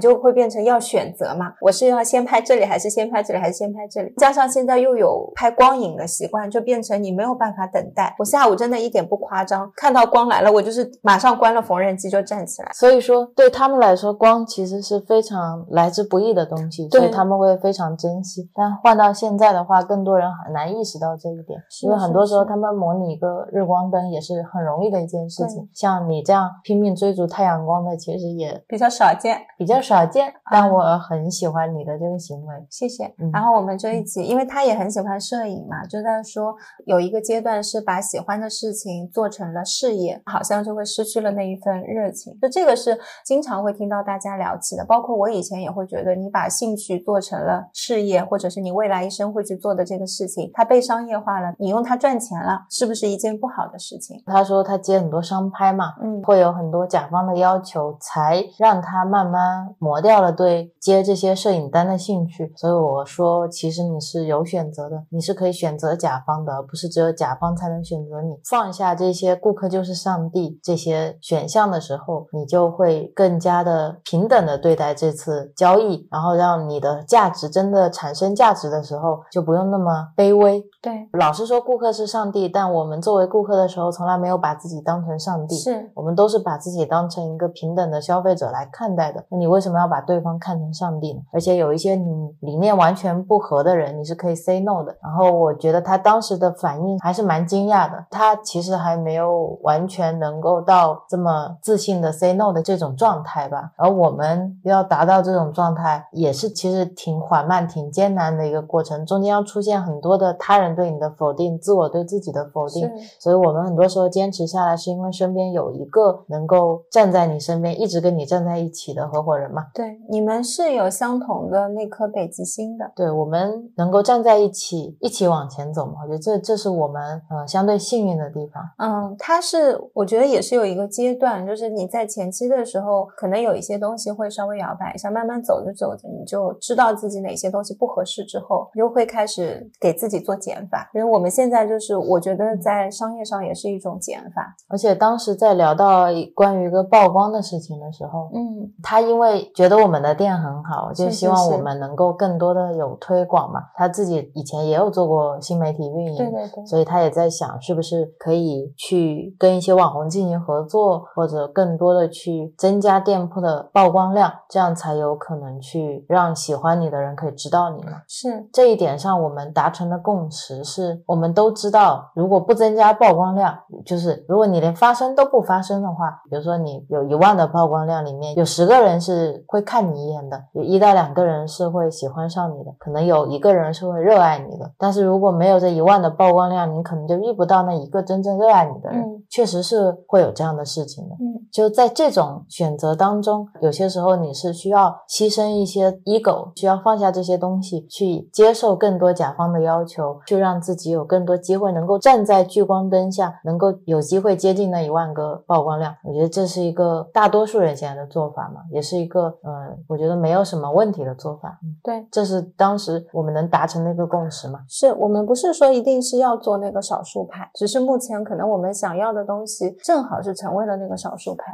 就会变成要选择嘛，我是要先拍这里，还是先拍这里，还是先拍这里？加上现在又有拍光影的习惯，就变成你没有办法等待。我下午真的一点不夸张，看到光来了，我就是马上关了缝纫机就站起来。所以说，对他们来说，光其实是非常来之不易的东西，所以他们会非常珍惜。但换到现在的话，更多人很难意识到这一点，因为很多时候他们模拟一个日光灯也是很容易的一件事情。像你这样拼命追逐太阳光的，其实也比较少见。比较少见，但我很喜欢你的这个行为。谢谢嗯。然后我们这一集，因为他也很喜欢摄影嘛，就在说有一个阶段是把喜欢的事情做成了事业，好像就会失去了那一份热情。就这个是经常会听到大家聊起的，包括我以前也会觉得，你把兴趣做成了事业，或者是你未来一生会去做的这个事情，它被商业化了，你用它赚钱了，是不是一件不好的事情？他说他接很多商拍嘛，嗯，会有很多甲方的要求，才让他慢慢磨掉了对接这些摄影单的兴趣。所以我说，其实你是有选择的，你是可以选择甲方的，而不是只有甲方才能选择你。放下这些“顾客就是上帝”这些选项的时候，你就会更加的平等的对待这次交易，然后让你的价值真的产生价值的时候，就不用那么卑微。对，老是说顾客是上帝，但我们作为顾客的时候，从来没有把自己当成上帝。是我们都是把自己当成一个平等的消费者来看待的。那你为什么要把对方看成上帝呢？而且有一些你理念完全不合的人，你是可以 say no 的。然后我觉得他当时的反应还是蛮惊讶的，他其实还没有完全能够到这么自信的 say no 的这种状态吧。而我们要达到这种状态，也是其实挺缓慢、挺艰难的一个过程，中间要出现很多的他人对你的否定，自我对自己的否定。所以我们很多时候坚持下来，是因为身边有一个能够站在你身边，一直跟你站在一起的合伙人嘛。对，你们是有相同的那颗北极星的。对我们能够站在一起，一起往前走嘛。我觉得这这是我们呃相对幸运的地方。嗯，它是我觉得也是有一个阶段，就是你在前期的时候，可能有一些东西会稍微摇摆一下，慢慢走着走着，你就知道自己哪些东西不合适之后，你就会开始给自己做减法。因为我们现在就是，我觉得在商业上也是一种减法。而且当时在聊到关于一个曝光的事情的时候，嗯，他因为觉得我们的店很好，就希望我们能够更多的有推广嘛。他自己以前也有做过新媒体运营，对对对，所以他也在想，是不是可以去跟一些网红进行合作，或者更多的去增加店铺的曝光量，这样才有可能去让喜欢你的人可以知道你嘛。是这一点上，我们达成的共识是，我们都知道，如果不增加曝光量，就是如果你连发声都不发声的话，比如说你有一万的曝光量，里面有十个人是会看你一眼的，有一到两个人是会喜欢上你的，可能有一个人是会热爱你的。但是如果没有这一万的曝光量，你可能就遇不到那一个真正热爱你的人。嗯确实是会有这样的事情的。嗯就在这种选择当中，有些时候你是需要牺牲一些 ego，需要放下这些东西，去接受更多甲方的要求，去让自己有更多机会能够站在聚光灯下，能够有机会接近那一万个曝光量。我觉得这是一个大多数人现在的做法嘛，也是一个嗯，我觉得没有什么问题的做法。嗯，对，这是当时我们能达成的一个共识嘛。是我们不是说一定是要做那个少数派，只是目前可能我们想要的东西正好是成为了那个少数派。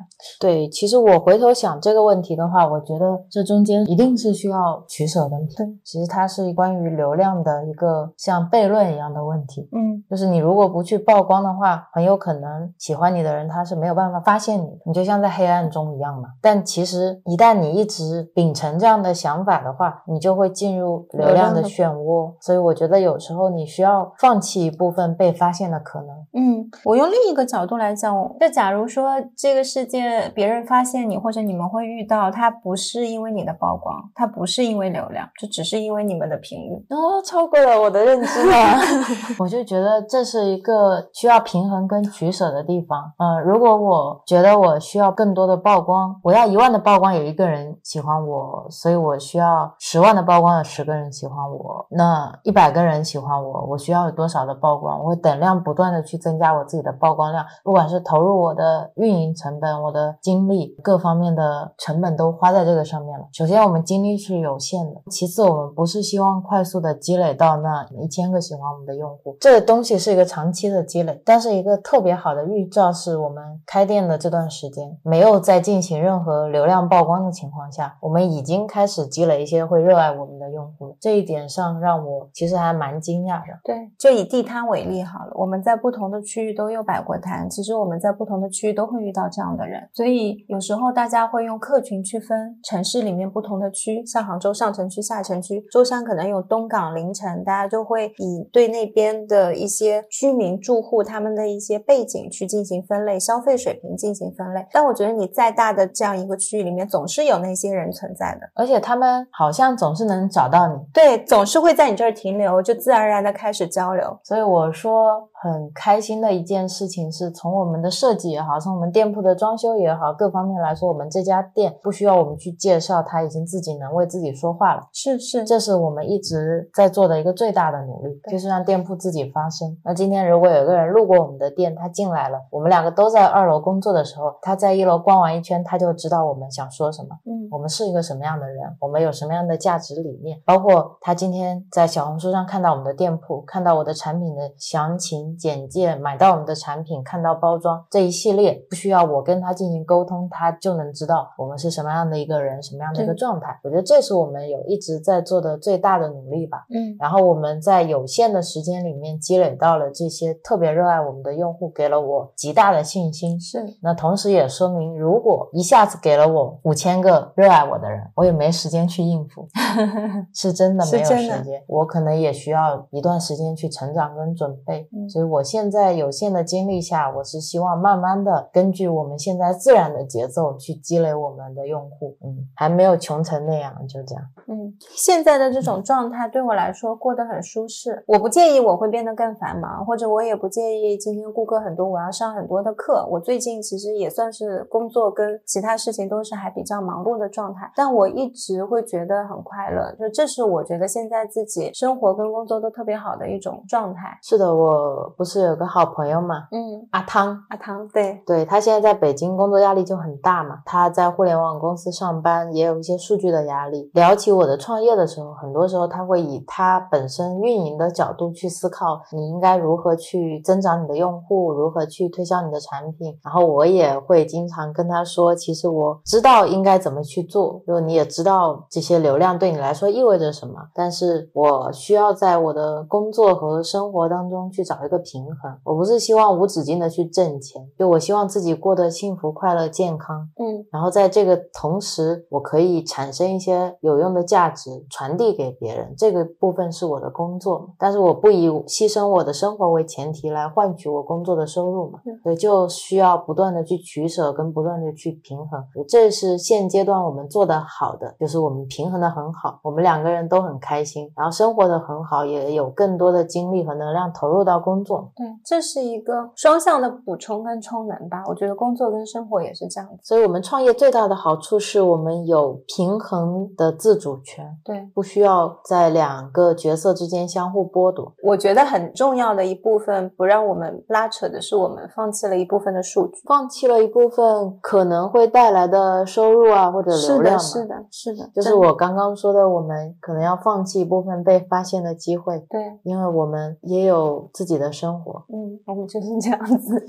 对，其实我回头想这个问题的话，我觉得这中间一定是需要取舍的。对，其实它是关于流量的一个像悖论一样的问题。嗯，就是你如果不去曝光的话，很有可能喜欢你的人他是没有办法发现你的，你就像在黑暗中一样嘛。但其实一旦你一直秉承这样的想法的话，你就会进入流量的漩涡。所以我觉得有时候你需要放弃一部分被发现的可能。嗯，我用另一个角度来讲，就假如说这个世界别人发现你，或者你们会遇到，它不是因为你的曝光，它不是因为流量，就只是因为你们的频率。哦，超过了我的认知了。(laughs) 我就觉得这是一个需要平衡跟取舍的地方。呃，如果我觉得我需要更多的曝光，我要一万的曝光有一个人喜欢我，所以我需要十万的曝光有十个人喜欢我，那一百个人喜欢我，我需要有多少的曝光？我会等量不断的去增加我自己的曝光量，不管是投入我的运营成本、我的精力各方面的成本都花在这个上面了。首先，我们精力是有限的；其次，我们不是希望快速的积累到那一千个喜欢我们的用户户，这个东西是一个长期的积累。但是一个特别好的预兆是我们开店的这段时间，没有在进行任何流量曝光的情况下，我们已经开始积累一些会热爱我们的用户。这一点上让我其实还蛮惊讶的。对，就以地摊为例好了，我们在不同的区域都有摆过摊，其实我们在不同的区域都会遇到这样的人，所以有时候大家会用客群区分城市里面不同的区，像杭州上城区、下城区，舟山可能有东港、凌晨，大家就会以对那边的一些居民住户他们的一些背景去进行分类，消费水平进行分类。但我觉得你再大的这样一个区域里面，总是有那些人存在的，而且他们好像总是能找到你，对，总是会在你这儿停留，就自然而然的开始交流。所以我说很开心的一件事情是，从我们的设计也好，从我们店铺的装修也好，各方面来说，我们这家店不需要我们去介绍，它已经自己能为自己说话了。是是，这是我们一直在做的一个最大的努力，就是让店铺自己发声。那今天如果有个人路过我们的店，他进来了，我们两个都在二楼工作的时候，他在一楼逛完一圈，他就知道我们想说什么，嗯，我们是一个什么样的人，我们有什么样的价值理念，包括他今天在小红书上看到我们的店铺，看到我的产品的详情简介，买到我们的产品，看到包装这一系列，不需要我跟他进行沟通，他就能知道我们是什么样的一个人，什么样的一个状态。我觉得这是我们有一直在做的最大的努力吧。嗯然后我们在有限的时间里面积累到了这些特别热爱我们的用户，给了我极大的信心。是，那同时也说明，如果一下子给了我五千个热爱我的人，我也没时间去应付，(laughs) 是真的没有时间。我可能也需要一段时间去成长跟准备。嗯所以我现在有限的精力下，我是希望慢慢的根据我们现在自然的节奏去积累我们的用户。嗯，还没有穷成那样，就这样。嗯，现在的这种状态对我来说过得很舒适，我不介意我会变得更繁忙，或者我也不介意今天顾客很多，我要上很多的课。我最近其实也算是工作跟其他事情都是还比较忙碌的状态，但我一直会觉得很快乐，就这是我觉得现在自己生活跟工作都特别好的一种状态。是的，我不是有个好朋友嘛，嗯，阿汤，阿汤，对，对他现在在北京工作压力就很大嘛，他在互联网公司上班，也有一些数据的压力。聊起我的创业的时候，很多时候他会以他本身运营的角度去思考，你应该如何去增长你的用户，如何去推销你的产品。然后我也会经常跟他说，其实我知道应该怎么去做，就你也知道这些流量对你来说意味着什么，但是我需要在我的工作和生活当中去找一个平衡。我不是希望无止境的去挣钱，就我希望自己过得幸福、快乐、健康。嗯然后在这个同时，我可以产生一些有用的价值，传递给别人。这个部分是我的工作，但是我不以牺牲我的生活为前提来换取我工作的收入嘛，嗯所以就需要不断的去取舍，跟不断的去平衡。这是现阶段我们做的好的，就是我们平衡的很好，我们两个人都很开心，然后生活的很好，也有更多的精力和能量投入到工作。对，这是一个双向的补充跟充能吧。我觉得工作跟生活也是这样子。所以，我们创业最大的好处是我们有平衡的自主权。对，不需要在两个角色之间相互剥夺。我我觉得很重要的一部分，不让我们拉扯的是，我们放弃了一部分的数据，放弃了一部分可能会带来的收入啊，或者流量是的，是的，是的，就是我刚刚说的，我们可能要放弃一部分被发现的机会。对，因为我们也有自己的生活。嗯，我们就是这样子。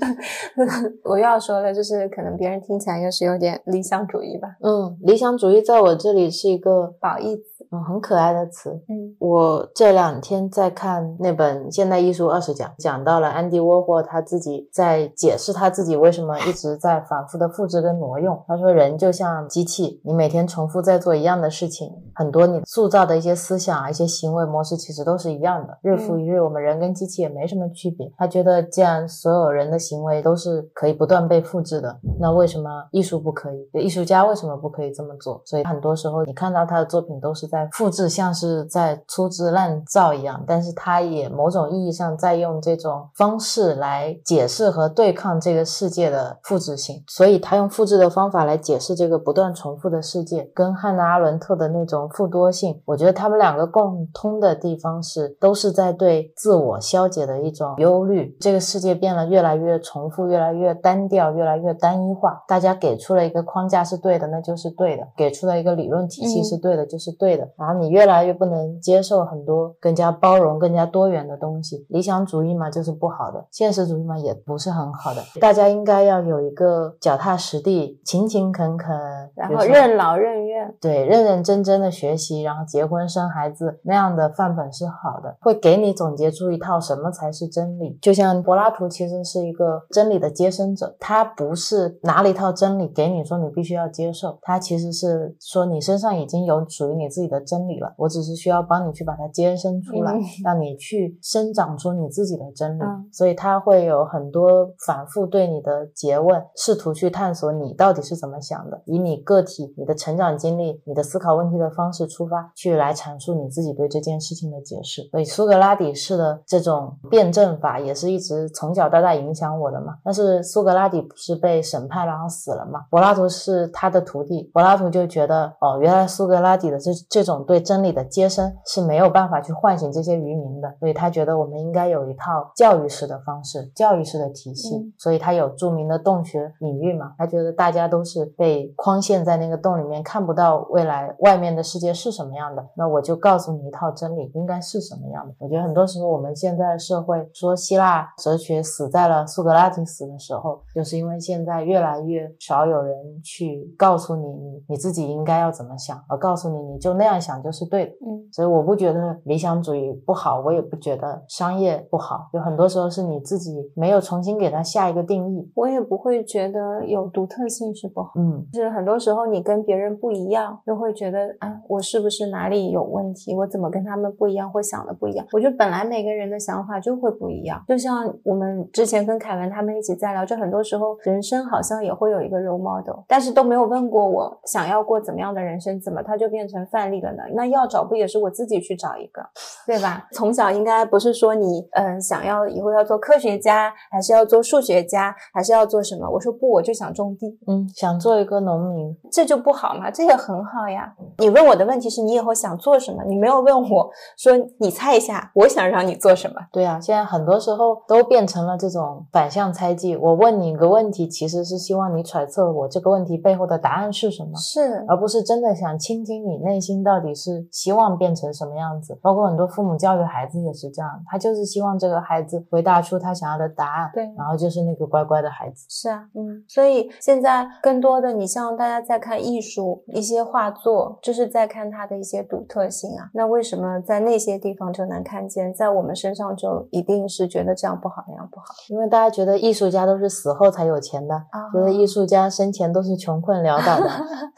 (laughs) 我要说的，就是可能别人听起来又是有点理想主义吧。嗯，理想主义在我这里是一个褒义词。嗯，很可爱的词。嗯，我这两天在看那本《现代艺术二十讲》，讲到了安迪沃霍他自己在解释他自己为什么一直在反复的复制跟挪用。他说，人就像机器，你每天重复在做一样的事情，很多你塑造的一些思想啊、一些行为模式其实都是一样的，日复一日，我们人跟机器也没什么区别。他觉得，既然所有人的行为都是可以不断被复制的，那为什么艺术不可以？艺术家为什么不可以这么做？所以很多时候，你看到他的作品都是在。复制像是在粗制滥造一样，但是他也某种意义上在用这种方式来解释和对抗这个世界的复制性，所以他用复制的方法来解释这个不断重复的世界，跟汉娜阿伦特的那种复多性，我觉得他们两个共通的地方是，都是在对自我消解的一种忧虑。这个世界变得越来越重复，越来越单调，越来越单一化。大家给出了一个框架是对的，那就是对的；给出了一个理论体系是对的，就是对的。然后你越来越不能接受很多更加包容、更加多元的东西。理想主义嘛，就是不好的；现实主义嘛，也不是很好的。大家应该要有一个脚踏实地、勤勤恳恳，然后任劳任怨，对，认认真真的学习，然后结婚生孩子那样的范本是好的，会给你总结出一套什么才是真理。就像柏拉图其实是一个真理的接生者，他不是拿了一套真理给你说你必须要接受，他其实是说你身上已经有属于你自己的真。真理了，我只是需要帮你去把它接生出来，让你去生长出你自己的真理。所以他会有很多反复对你的诘问，试图去探索你到底是怎么想的，以你个体、你的成长经历、你的思考问题的方式出发，去来阐述你自己对这件事情的解释。所以苏格拉底式的这种辩证法也是一直从小到大影响我的嘛。但是苏格拉底不是被审判然后死了嘛？柏拉图是他的徒弟，柏拉图就觉得哦，原来苏格拉底的这这种。对真理的接生是没有办法去唤醒这些渔民的，所以他觉得我们应该有一套教育式的方式、教育式的体系。所以他有著名的洞穴隐喻嘛？他觉得大家都是被框限在那个洞里面，看不到未来外面的世界是什么样的。那我就告诉你一套真理应该是什么样的。我觉得很多时候我们现在社会说希腊哲学死在了苏格拉底死的时候，就是因为现在越来越少有人去告诉你你你自己应该要怎么想，而告诉你你就那样想。就是对的，嗯，所以我不觉得理想主义不好，我也不觉得商业不好，有很多时候是你自己没有重新给它下一个定义，我也不会觉得有独特性是不好，嗯，就是很多时候你跟别人不一样，就会觉得啊，我是不是哪里有问题？我怎么跟他们不一样，或想的不一样？我觉得本来每个人的想法就会不一样，就像我们之前跟凯文他们一起在聊，就很多时候人生好像也会有一个 role model，但是都没有问过我想要过怎么样的人生，怎么他就变成范例了呢？那要找不也是我自己去找一个，对吧？(laughs) 从小应该不是说你嗯想要以后要做科学家，还是要做数学家，还是要做什么？我说不，我就想种地，嗯，想做一个农民，这就不好嘛？这也很好呀。你问我的问题是你以后想做什么？你没有问我说你猜一下，我想让你做什么？对啊，现在很多时候都变成了这种反向猜忌。我问你一个问题，其实是希望你揣测我这个问题背后的答案是什么，是，而不是真的想倾听你内心到底是。希望变成什么样子？包括很多父母教育孩子也是这样，他就是希望这个孩子回答出他想要的答案，对，然后就是那个乖乖的孩子。是啊，嗯，所以现在更多的，你像大家在看艺术一些画作，就是在看它的一些独特性啊。那为什么在那些地方就能看见，在我们身上就一定是觉得这样不好那样不好？因为大家觉得艺术家都是死后才有钱的，觉得艺术家生前都是穷困潦倒的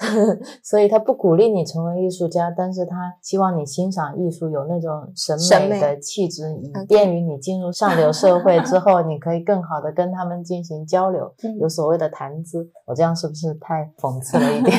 (laughs) (laughs) 所以他不鼓励你成为艺术家，但是他。希望你欣赏艺术有那种审美的气质，以便于你进入上流社会之后，你可以更好的跟他们进行交流，有所谓的谈资。我这样是不是太讽刺了一点？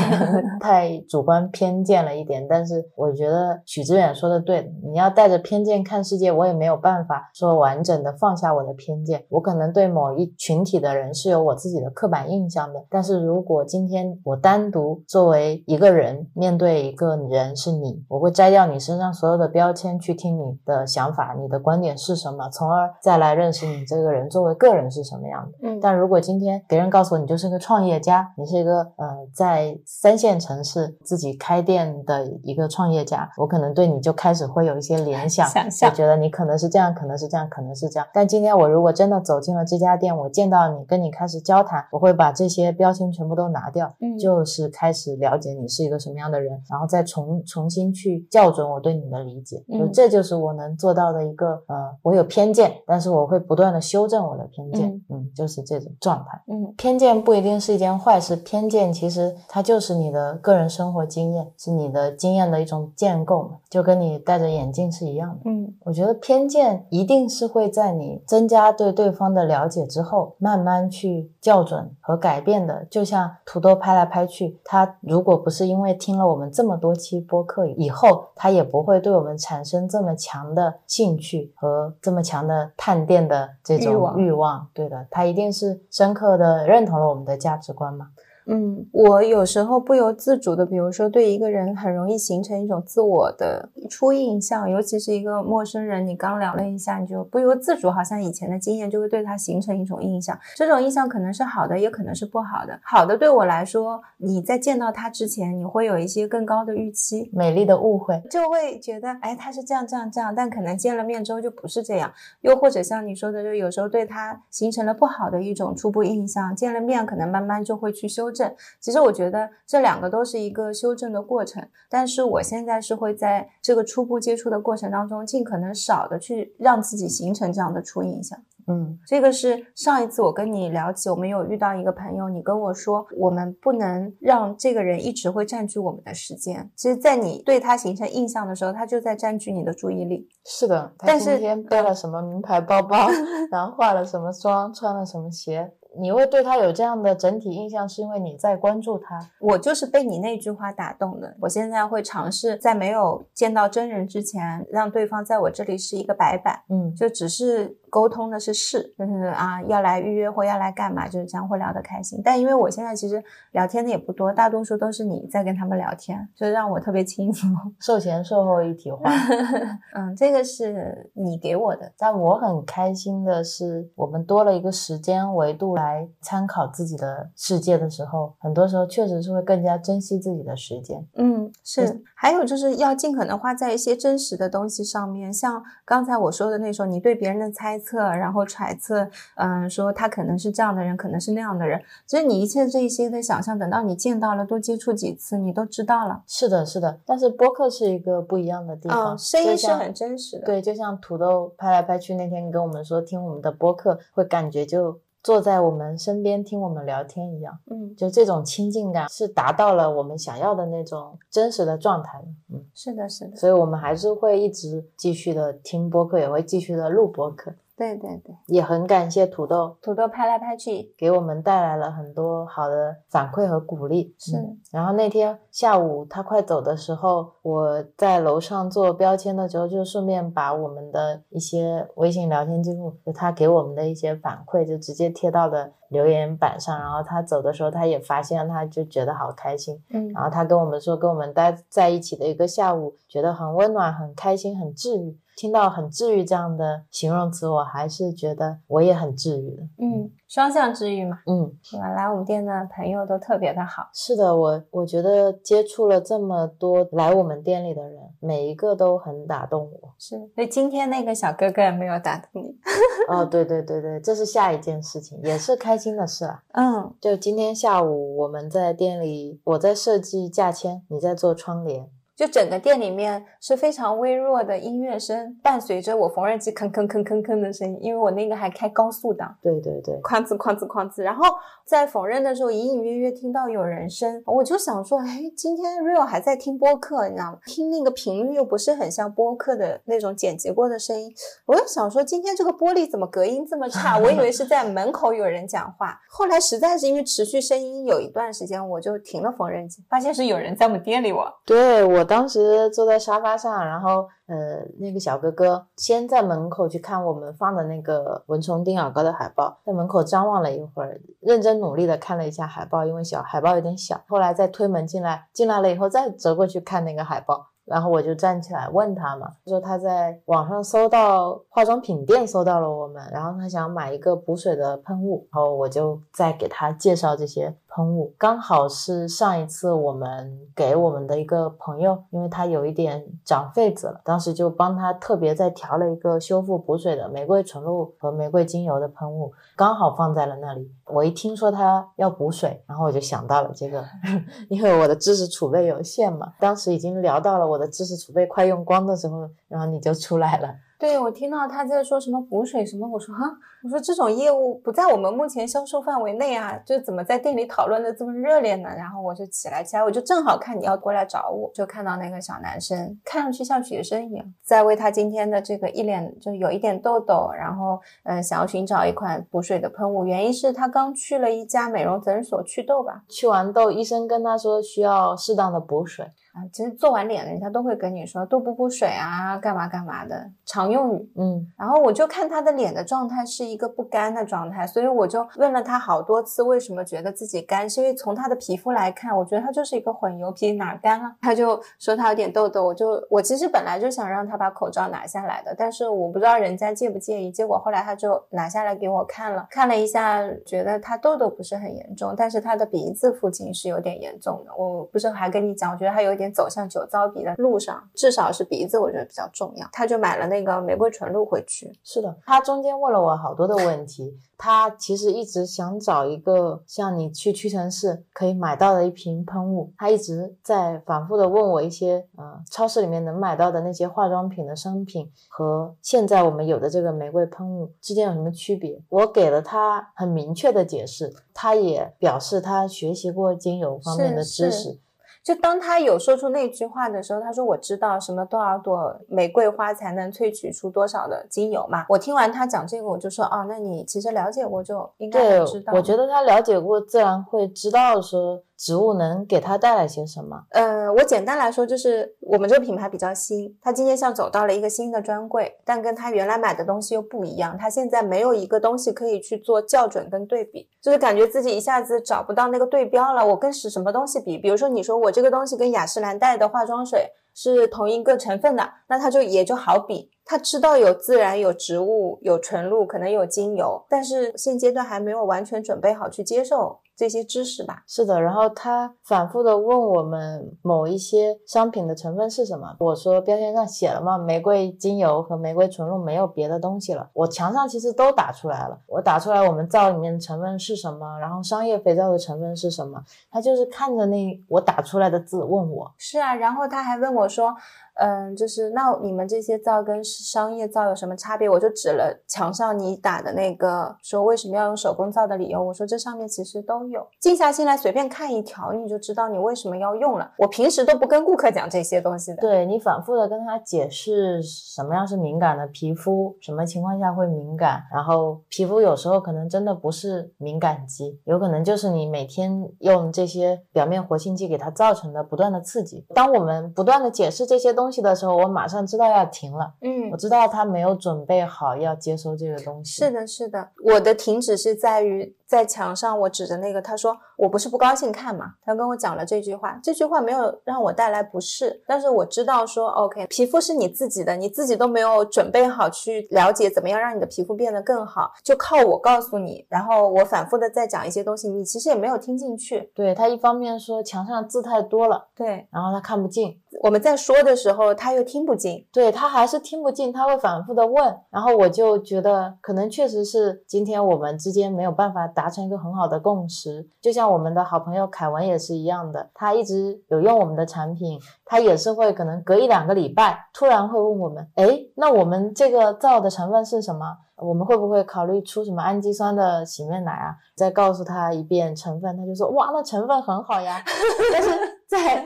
太 (laughs) 太主观偏见了一点，但是我觉得许知远说的对，你要带着偏见看世界，我也没有办法说完整的放下我的偏见。我可能对某一群体的人是有我自己的刻板印象的，但是如果今天我单独作为一个人面对一个人是你，我会摘掉你身上所有的标签，去听你的想法，你的观点是什么，从而再来认识你这个人作为个人是什么样的。嗯，但如果今天别人告诉我你就是个创业家，你是一个呃在三线城市自己开店的一个创业家，我可能对你就开始会有一些联想，想象就觉得你可能是这样，可能是这样，可能是这样。但今天我如果真的走进了这家店，我见到你，跟你开始交谈，我会把这些标签全部都拿掉，嗯就是开始了解你是一个什么样的人，然后再重重新去校准我对你的理解。嗯就这就是我能做到的一个呃，我有偏见，但是我会不断的修正我的偏见，嗯嗯，就是这种状态。嗯偏见不一定是一件坏事，偏见其实它就是你的个人生活经验，是你的经验的一种建构嘛，就跟你戴着眼镜是一样的。嗯我觉得偏见一定是会在你增加对对方的了解之后，慢慢去校准和改变的。就像土豆拍来拍去，他如果不是因为听了我们这么多期播客以后，他也不会对我们产生这么强的兴趣和这么强的探店的这种欲望欲望。对的，他一定是深刻的认同了我们的价值观嘛。嗯，我有时候不由自主的，比如说对一个人很容易形成一种自我的初印象，尤其是一个陌生人，你刚聊了一下，你就不由自主，好像以前的经验就会对他形成一种印象。这种印象可能是好的，也可能是不好的。好的对我来说，你在见到他之前，你会有一些更高的预期，美丽的误会，就会觉得，哎，他是这样这样这样，但可能见了面之后就不是这样。又或者像你说的，就有时候对他形成了不好的一种初步印象，见了面可能慢慢就会去修正。其实我觉得这两个都是一个修正的过程，但是我现在是会在这个初步接触的过程当中，尽可能少的去让自己形成这样的初印象。嗯这个是上一次我跟你聊起，我们有遇到一个朋友，你跟我说，我们不能让这个人一直会占据我们的时间。其实，在你对他形成印象的时候，他就在占据你的注意力。是的，他但是今天背了什么名牌包包，(laughs) 然后化了什么妆，穿了什么鞋，你会对他有这样的整体印象，是因为你在关注他。我就是被你那句话打动的。我现在会尝试在没有见到真人之前，让对方在我这里是一个白板，嗯，就只是沟通的是事，就是啊要来预约或要来干嘛，就是这样会聊得开心。但因为我现在其实聊天的也不多，大多数都是你在跟他们聊天，就让我特别轻松。(laughs) 售前售后一体化。(laughs) 嗯，这个是你给我的。但我很开心的是，我们多了一个时间维度来参考自己的世界的时候，很多时候确实是会更加珍惜自己的时间。嗯，是，还有就是要尽可能花在一些真实的东西上面，像刚才我说的那种，你对别人的猜测，然后揣测，嗯，说他可能是这样的人，可能是那样的人，所以你一切这一些的想象，等到你见到了，多接触几次，你都知道了。是的，是的。但是播客是一个不一样的地方，嗯，声音是很真实的。，对，就像土豆拍来拍去那天跟我们说，听我们的播客会感觉就坐在我们身边听我们聊天一样，嗯，就这种亲近感是达到了我们想要的那种真实的状态。嗯，是的，是的，所以我们还是会一直继续的听播客，也会继续的录播客。对对对，也很感谢土豆土豆拍来拍去，给我们带来了很多好的反馈和鼓励。是嗯然后那天下午他快走的时候，我在楼上做标签的时候，就顺便把我们的一些微信聊天记录，就他给我们的一些反馈，就直接贴到了留言板上。然后他走的时候，他也发现，他就觉得好开心。嗯然后他跟我们说，跟我们待在一起的一个下午，觉得很温暖、很开心、很治愈。听到“很治愈”这样的形容词，我还是觉得我也很治愈的。嗯，双向治愈嘛，嗯，对吧？来我们店的朋友都特别的好。是的，我我觉得接触了这么多来我们店里的人，每一个都很打动我。是，所以今天那个小哥哥也没有打动你。(laughs) 哦，对对对对，这是下一件事情，也是开心的事啊。(laughs) 嗯就今天下午我们在店里，我在设计价签，你在做窗帘。就整个店里面是非常微弱的音乐声，伴随着我缝纫机吭吭吭吭吭的声音，因为我那个还开高速档，对对对，哐哧哐哧哐哧。然后在缝纫的时候，隐隐约约听到有人声，我就想说，哎，今天 Real 还在听播客，你知道吗？听那个频率又不是很像播客的那种剪辑过的声音，我就想说，今天这个玻璃怎么隔音这么差？我以为是在门口有人讲话，后来实在是因为持续声音有一段时间，我就停了缝纫机，发现是有人在我们店里我。对我当时坐在沙发上，然后呃，那个小哥哥先在门口去看我们放的那个蚊虫叮咬膏的海报，在门口张望了一会儿，认真努力的看了一下海报，因为小海报有点小。后来再推门进来，进来了以后再折过去看那个海报。然后我就站起来问他嘛，说他在网上搜到化妆品店搜到了我们，然后他想买一个补水的喷雾，然后我就再给他介绍这些喷雾。刚好是上一次我们给我们的一个朋友，因为他有一点长痱子了，当时就帮他特别再调了一个修复补水的玫瑰纯露和玫瑰精油的喷雾，刚好放在了那里。我一听说他要补水，然后我就想到了这个，(laughs) 因为我的知识储备有限嘛，当时已经聊到了我的知识储备快用光的时候，然后你就出来了。对，我听到他在说什么补水什么，我说哈，我说这种业务不在我们目前销售范围内啊，就怎么在店里讨论的这么热烈呢？然后我就起来起来，我就正好看你要过来找我，就看到那个小男生，看上去像学生一样，在为他今天的这个一脸就有一点痘痘，然后嗯想要寻找一款补水的喷雾，原因是他刚去了一家美容诊所祛痘吧，去完痘，医生跟他说需要适当的补水。啊，其实做完脸人家都会跟你说多补补水啊，干嘛干嘛的常用语。嗯，然后我就看他的脸的状态是一一个不干的状态，所以我就问了他好多次，为什么觉得自己干？是因为从他的皮肤来看，我觉得他就是一个混油皮，哪干啊？他就说他有点痘痘，我就我其实本来就想让他把口罩拿下来的，但是我不知道人家介不介意。结果后来他就拿下来给我看了，看了一下，觉得他痘痘不是很严重，但是他的鼻子附近是有点严重的。我不是还跟你讲，我觉得他有点走向酒糟鼻的路上，至少是鼻子，我觉得比较重要。他就买了那个玫瑰纯露回去。是的，他中间问了我好多的问题。他其实一直想找一个像你去屈臣氏可以买到的一瓶喷雾。他一直在反复的问我一些，呃，超市里面能买到的那些化妆品的商品和现在我们有的这个玫瑰喷雾之间有什么区别。我给了他很明确的解释，他也表示他学习过精油方面的知识。就当他有说出那句话的时候，他说：“我知道什么多少朵玫瑰花才能萃取出多少的精油嘛。”我听完他讲这个，我就说：“哦，那你其实了解过，就应该知道。”我觉得他了解过，自然会知道说。植物能给他带来些什么？呃，我简单来说，就是我们这个品牌比较新，他今天像走到了一个新的专柜，但跟他原来买的东西又不一样。他现在没有一个东西可以去做校准跟对比，就是感觉自己一下子找不到那个对标了。我跟是什么东西比？比如说，你说我这个东西跟雅诗兰黛的化妆水是同一个成分的，那它就也就好比。他知道有自然、有植物、有纯露，可能有精油，但是现阶段还没有完全准备好去接受这些知识吧。是的，然后他反复的问我们某一些商品的成分是什么，我说标签上写了嘛，玫瑰精油和玫瑰纯露没有别的东西了。我墙上其实都打出来了，我打出来我们皂里面的成分是什么，然后商业肥皂的成分是什么，他就是看着那我打出来的字问我。是啊，然后他还问我说。嗯，就是那你们这些皂跟商业皂有什么差别？我就指了墙上你打的那个，说为什么要用手工皂的理由。我说这上面其实都有，静下心来随便看一条，你就知道你为什么要用了。我平时都不跟顾客讲这些东西的。对你反复的跟他解释什么样是敏感的皮肤，什么情况下会敏感，然后皮肤有时候可能真的不是敏感肌，有可能就是你每天用这些表面活性剂给它造成的不断的刺激。当我们不断的解释这些东西。东西的时候，我马上知道要停了。嗯，我知道他没有准备好要接收这个东西。是的，是的。我的停止是在于在墙上，我指着那个，他说我不是不高兴看嘛。他跟我讲了这句话，这句话没有让我带来不适，但是我知道说，OK，皮肤是你自己的，你自己都没有准备好去了解怎么样让你的皮肤变得更好，就靠我告诉你。然后我反复的在讲一些东西，你其实也没有听进去。对他一方面说墙上字太多了，对，然后他看不进。我们在说的时候，他又听不进，对他还是听不进，他会反复的问，然后我就觉得可能确实是今天我们之间没有办法达成一个很好的共识。就像我们的好朋友凯文也是一样的，他一直有用我们的产品，他也是会可能隔一两个礼拜突然会问我们，哎，那我们这个皂的成分是什么？我们会不会考虑出什么氨基酸的洗面奶啊？再告诉他一遍成分，他就说哇，那成分很好呀。(laughs) 但是在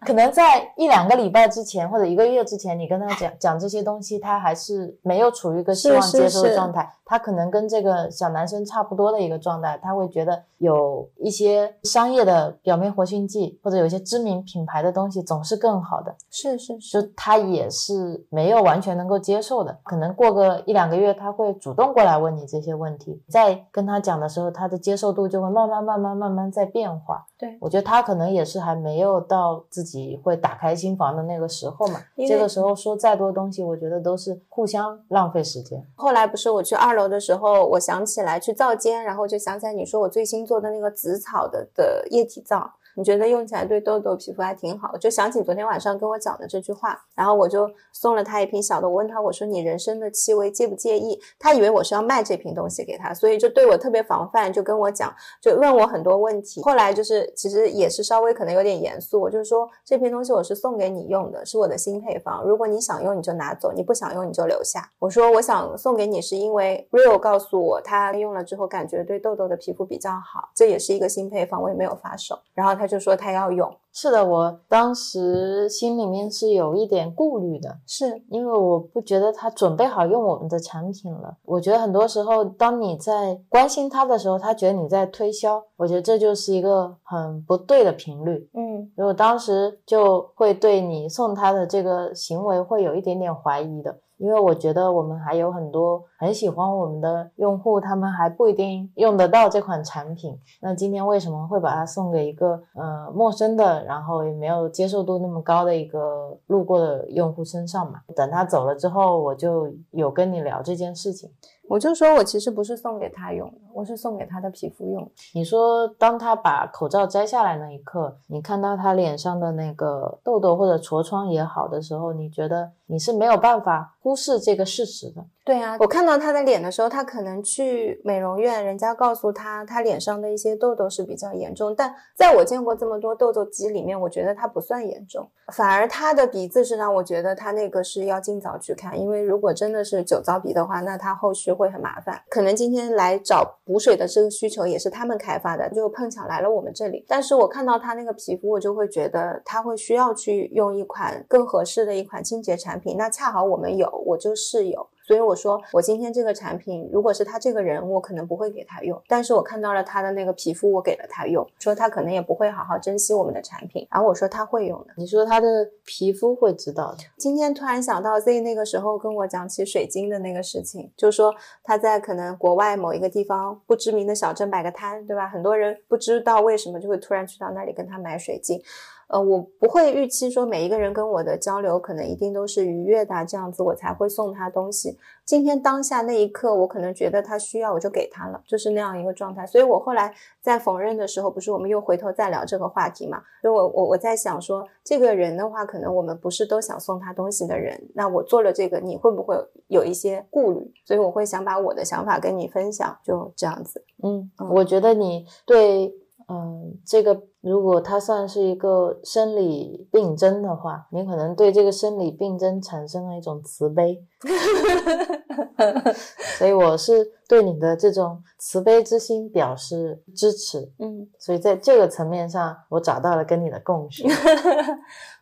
可能在一两个礼拜之前或者一个月之前，你跟他讲讲这些东西，他还是没有处于一个希望接受的状态。他可能跟这个小男生差不多的一个状态，他会觉得有一些商业的表面活性剂或者有一些知名品牌的东西总是更好的。是是是，就他也是没有完全能够接受的。可能过个一两个月，他会主动过来问你这些问题，在跟他讲的时候，他的接受度就会慢慢慢慢慢慢在变化。对我觉得他可能也是还没有到自己会打开心房的那个时候嘛。这个时候说再多东西，我觉得都是互相浪费时间。后来不是我去二楼的时候，我想起来去皂间，然后就想起来你说我最新做的那个紫草的的液体皂。你觉得用起来对痘痘皮肤还挺好，就想起昨天晚上跟我讲的这句话，然后我就送了他一瓶小的。我问他，我说你人参的气味介不介意？他以为我是要卖这瓶东西给他，所以就对我特别防范，就跟我讲，就问我很多问题。后来就是其实也是稍微可能有点严肃，我就说这瓶东西我是送给你用的，是我的新配方。如果你想用你就拿走，你不想用你就留下。我说我想送给你是因为 Real 告诉我他用了之后感觉对痘痘的皮肤比较好，这也是一个新配方，我也没有发售。然后他他就说他要用。是的，我当时心里面是有一点顾虑的，是因为我不觉得他准备好用我们的产品了。我觉得很多时候，当你在关心他的时候，他觉得你在推销，我觉得这就是一个很不对的频率。嗯，如果当时就会对你送他的这个行为会有一点点怀疑的。因为我觉得我们还有很多很喜欢我们的用户，他们还不一定用得到这款产品。那今天为什么会把它送给一个呃陌生的，然后也没有接受度那么高的一个路过的用户身上嘛？等他走了之后，我就有跟你聊这件事情。我就说我其实不是送给他用的，我是送给他的皮肤用。你说，当他把口罩摘下来那一刻，你看到他脸上的那个痘痘或者痤疮也好的时候，你觉得你是没有办法忽视这个事实的。对啊，我看到他的脸的时候，他可能去美容院，人家告诉他他脸上的一些痘痘是比较严重，但在我见过这么多痘痘肌里面，我觉得他不算严重，反而他的鼻子是让我觉得他那个是要尽早去看，因为如果真的是酒糟鼻的话，那他后续会很麻烦。可能今天来找补水的这个需求也是他们开发的，就碰巧来了我们这里。但是我看到他那个皮肤，我就会觉得他会需要去用一款更合适的一款清洁产品，那恰好我们有，我就是有。所以我说，我今天这个产品，如果是他这个人，我可能不会给他用。但是我看到了他的那个皮肤，我给了他用，说他可能也不会好好珍惜我们的产品。然后我说他会用的，你说他的皮肤会知道的。今天突然想到 Z 那个时候跟我讲起水晶的那个事情，就说他在可能国外某一个地方不知名的小镇摆个摊，对吧？很多人不知道为什么就会突然去到那里跟他买水晶。呃，我不会预期说每一个人跟我的交流可能一定都是愉悦的，这样子我才会送他东西。今天当下那一刻，我可能觉得他需要，我就给他了，就是那样一个状态。所以我后来在缝纫的时候，不是我们又回头再聊这个话题嘛？所以我我我在想说，这个人的话，可能我们不是都想送他东西的人。那我做了这个，你会不会有一些顾虑？所以我会想把我的想法跟你分享，就这样子。嗯，我觉得你对。嗯，这个如果它算是一个生理病症的话，你可能对这个生理病症产生了一种慈悲，所以我是对你的这种慈悲之心表示支持。嗯，所以在这个层面上，我找到了跟你的共识。(laughs)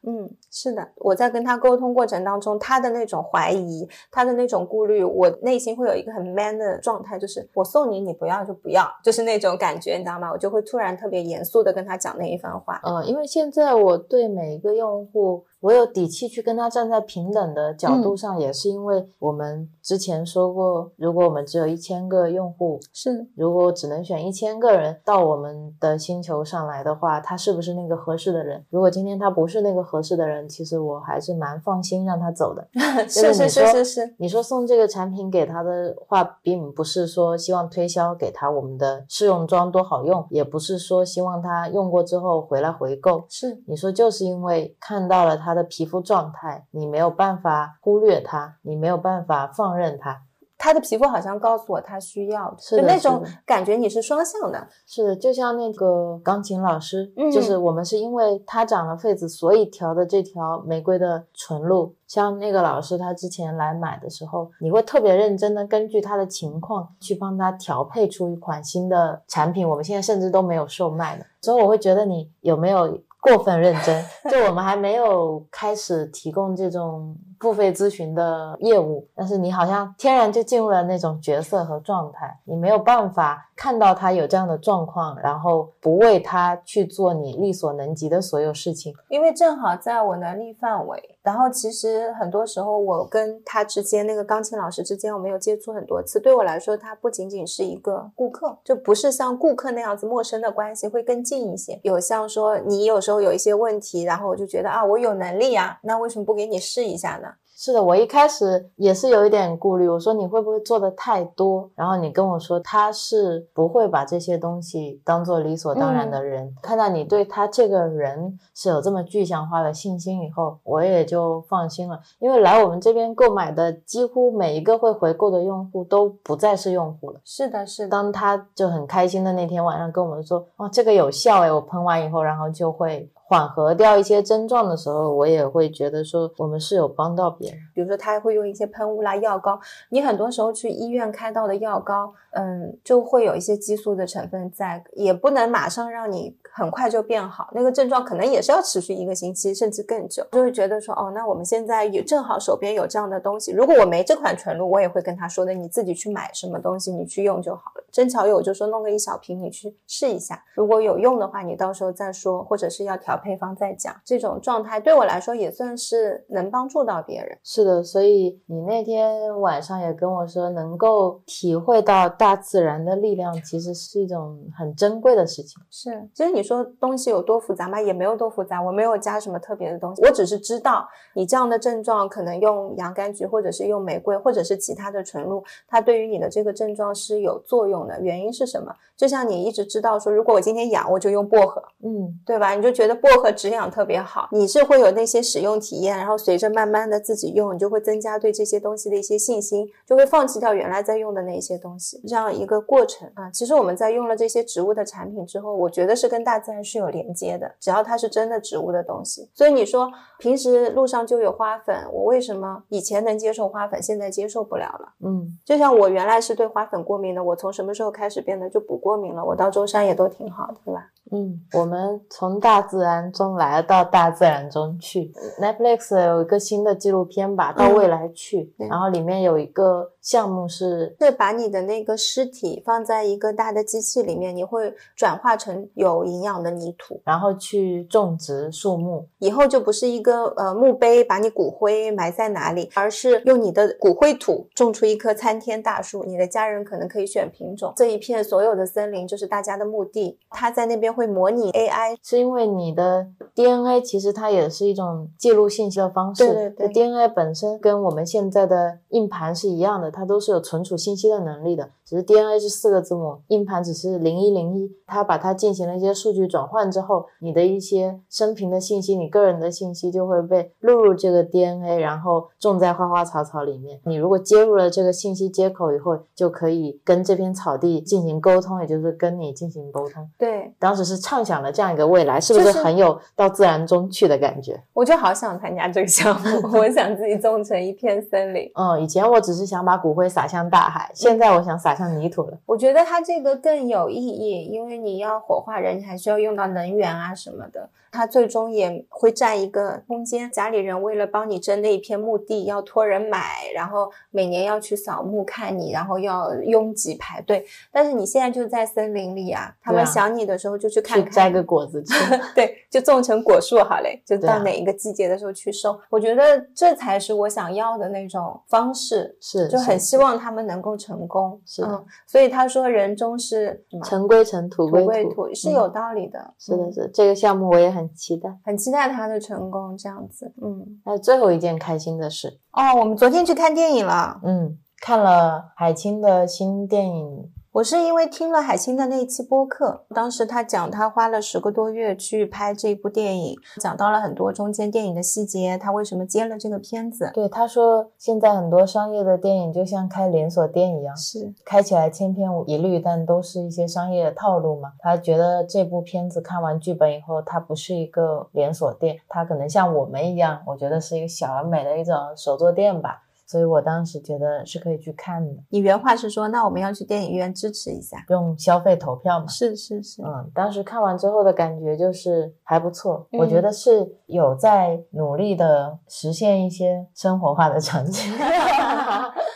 嗯，是的，我在跟他沟通过程当中，他的那种怀疑，他的那种顾虑，我内心会有一个很 man 的状态，就是我送你，你不要就不要，就是那种感觉，你知道吗？我就会突然特别严肃的跟他讲那一番话。嗯，因为现在我对每一个用户。我有底气去跟他站在平等的角度上，也是因为我们之前说过，如果我们只有一千个用户，是如果只能选一千个人到我们的星球上来的话，他是不是那个合适的人？如果今天他不是那个合适的人，其实我还是蛮放心让他走的。(laughs) 是是是是是，你说送这个产品给他的话，并不是说希望推销给他我们的试用装多好用，也不是说希望他用过之后回来回购。是你说就是因为看到了他。他的皮肤状态，你没有办法忽略他，你没有办法放任他。他的皮肤好像告诉我他需要，是的就那种感觉，你是双向的。是的，就像那个钢琴老师，嗯就是我们是因为他长了痱子，所以调的这条玫瑰的纯露。像那个老师，他之前来买的时候，你会特别认真的根据他的情况去帮他调配出一款新的产品。我们现在甚至都没有售卖的，所以我会觉得你有没有过分认真？(laughs) 就我们还没有开始提供这种付费咨询的业务，但是你好像天然就进入了那种角色和状态，你没有办法看到他有这样的状况，然后不为他去做你力所能及的所有事情。因为正好在我能力范围，然后其实很多时候我跟他之间那个钢琴老师之间，我们有接触很多次。对我来说，他不仅仅是一个顾客，就不是像顾客那样子陌生的关系，会更近一些。有像说你有时候有一些问题，然后我就觉得啊，我有能力啊，那为什么不给你试一下呢？是的，我一开始也是有一点顾虑，我说你会不会做的太多？然后你跟我说他是不会把这些东西当做理所当然的人。看到你对他这个人是有这么具象化的信心以后，我也就放心了。因为来我们这边购买的几乎每一个会回购的用户都不再是用户了。是的，是的，当他就很开心的那天晚上跟我们说，哦，这个有效诶，我喷完以后，然后就会缓和掉一些症状的时候，我也会觉得说我们是有帮到别人。比如说他还会用一些喷雾啦、药膏，你很多时候去医院开到的药膏，嗯，就会有一些激素的成分在，也不能马上让你很快就变好，那个症状可能也是要持续一个星期甚至更久。就会觉得说，哦，那我们现在也正好手边有这样的东西，如果我没这款纯露，我也会跟他说的，你自己去买什么东西，你去用就好了。正巧有，就说弄个一小瓶，你去试一下，如果有用的话，你到时候再说，或者是要调配方再讲。这种状态对我来说也算是能帮助到别人。是的，所以你那天晚上也跟我说，能够体会到大自然的力量，其实是一种很珍贵的事情。是，其实你说东西有多复杂吗？也没有多复杂，我没有加什么特别的东西，我只是知道你这样的症状可能用洋甘菊，或者是用玫瑰，或者是其他的纯露，它对于你的这个症状是有作用的。原因是什么？就像你一直知道说，如果我今天痒，我就用薄荷，嗯，对吧？你就觉得薄荷止痒特别好，你是会有那些使用体验，然后随着慢慢的自己用，你就会增加对这些东西的一些信心，就会放弃掉原来在用的那些东西，这样一个过程啊。其实我们在用了这些植物的产品之后，我觉得是跟大自然是有连接的，只要它是真的植物的东西。所以你说平时路上就有花粉，我为什么以前能接受花粉，现在接受不了了？嗯，就像我原来是对花粉过敏的，我从什么时候开始变得就不过敏了？我到舟山也都挺好的，对吧？嗯，我们从大自然中来到大自然中去。Netflix 有一个新的纪录片吧，到未来去，对然后里面有一个项目是，是把你的那个尸体放在一个大的机器里面，你会转化成有营养的泥土，然后去种植树木。以后就不是一个呃墓碑把你骨灰埋在哪里，而是用你的骨灰土种出一棵参天大树。你的家人可能可以选品种，这一片所有的森林就是大家的墓地。他在那边会模拟 AI，是因为你的 DNA 其实它也是一种记录信息的方式。对对对 DNA 本身跟我们现在的硬盘是一样的，它都是有存储信息的能力的。只是 DNA 是四个字母，硬盘只是零一零一。它把它进行了一些数据转换之后，你的一些生平的信息，你个人的信息就会被录入这个 DNA，然后种在花花草草里面。你如果接入了这个信息接口以后，就可以跟这片草地进行沟通，也就是跟你进行沟通。对当时是畅想了这样一个未来，是不是是很有到自然中去的感觉？我就好想参加这个项目，(laughs) 我想自己种成一片森林。嗯，以前我只是想把骨灰撒向大海，现在我想撒像泥土了。我觉得它这个更有意义，因为你要火化人，你还需要用到能源啊什么的。它最终也会占一个空间。家里人为了帮你争那一片墓地，要托人买，然后每年要去扫墓看你，然后要拥挤排队。但是你现在就在森林里啊，他们想你的时候就去看看。去摘个果子吃。(laughs) 对，就种成果树好嘞，就到哪一个季节的时候去收。我觉得这才是我想要的那种方式，是，就很希望他们能够成功。是嗯，所以他说人终是？尘归尘，土土归土，是嗯有道理的。是的，嗯，是这个项目我也很期待。很期待他的成功，这样子。嗯，还有最后一件开心的事，哦，我们昨天去看电影了。嗯，看了海清的新电影《我是因为听了海清的那一期播客，当时他讲他花了十个多月去拍这一部电影，讲到了很多中间电影的细节，他为什么接了这个片子。对，他说现在很多商业的电影就像开连锁店一样，是开起来千篇一律，但都是一些商业的套路嘛。他觉得这部片子看完剧本以后，它不是一个连锁店，它可能像我们一样，我觉得是一个小而美的一种手作店吧。所以我当时觉得是可以去看的。你原话是说，那我们要去电影院支持一下，用消费投票嘛？是是是，嗯，当时看完之后的感觉就是还不错，我觉得是有在努力的实现一些生活化的场景。(laughs)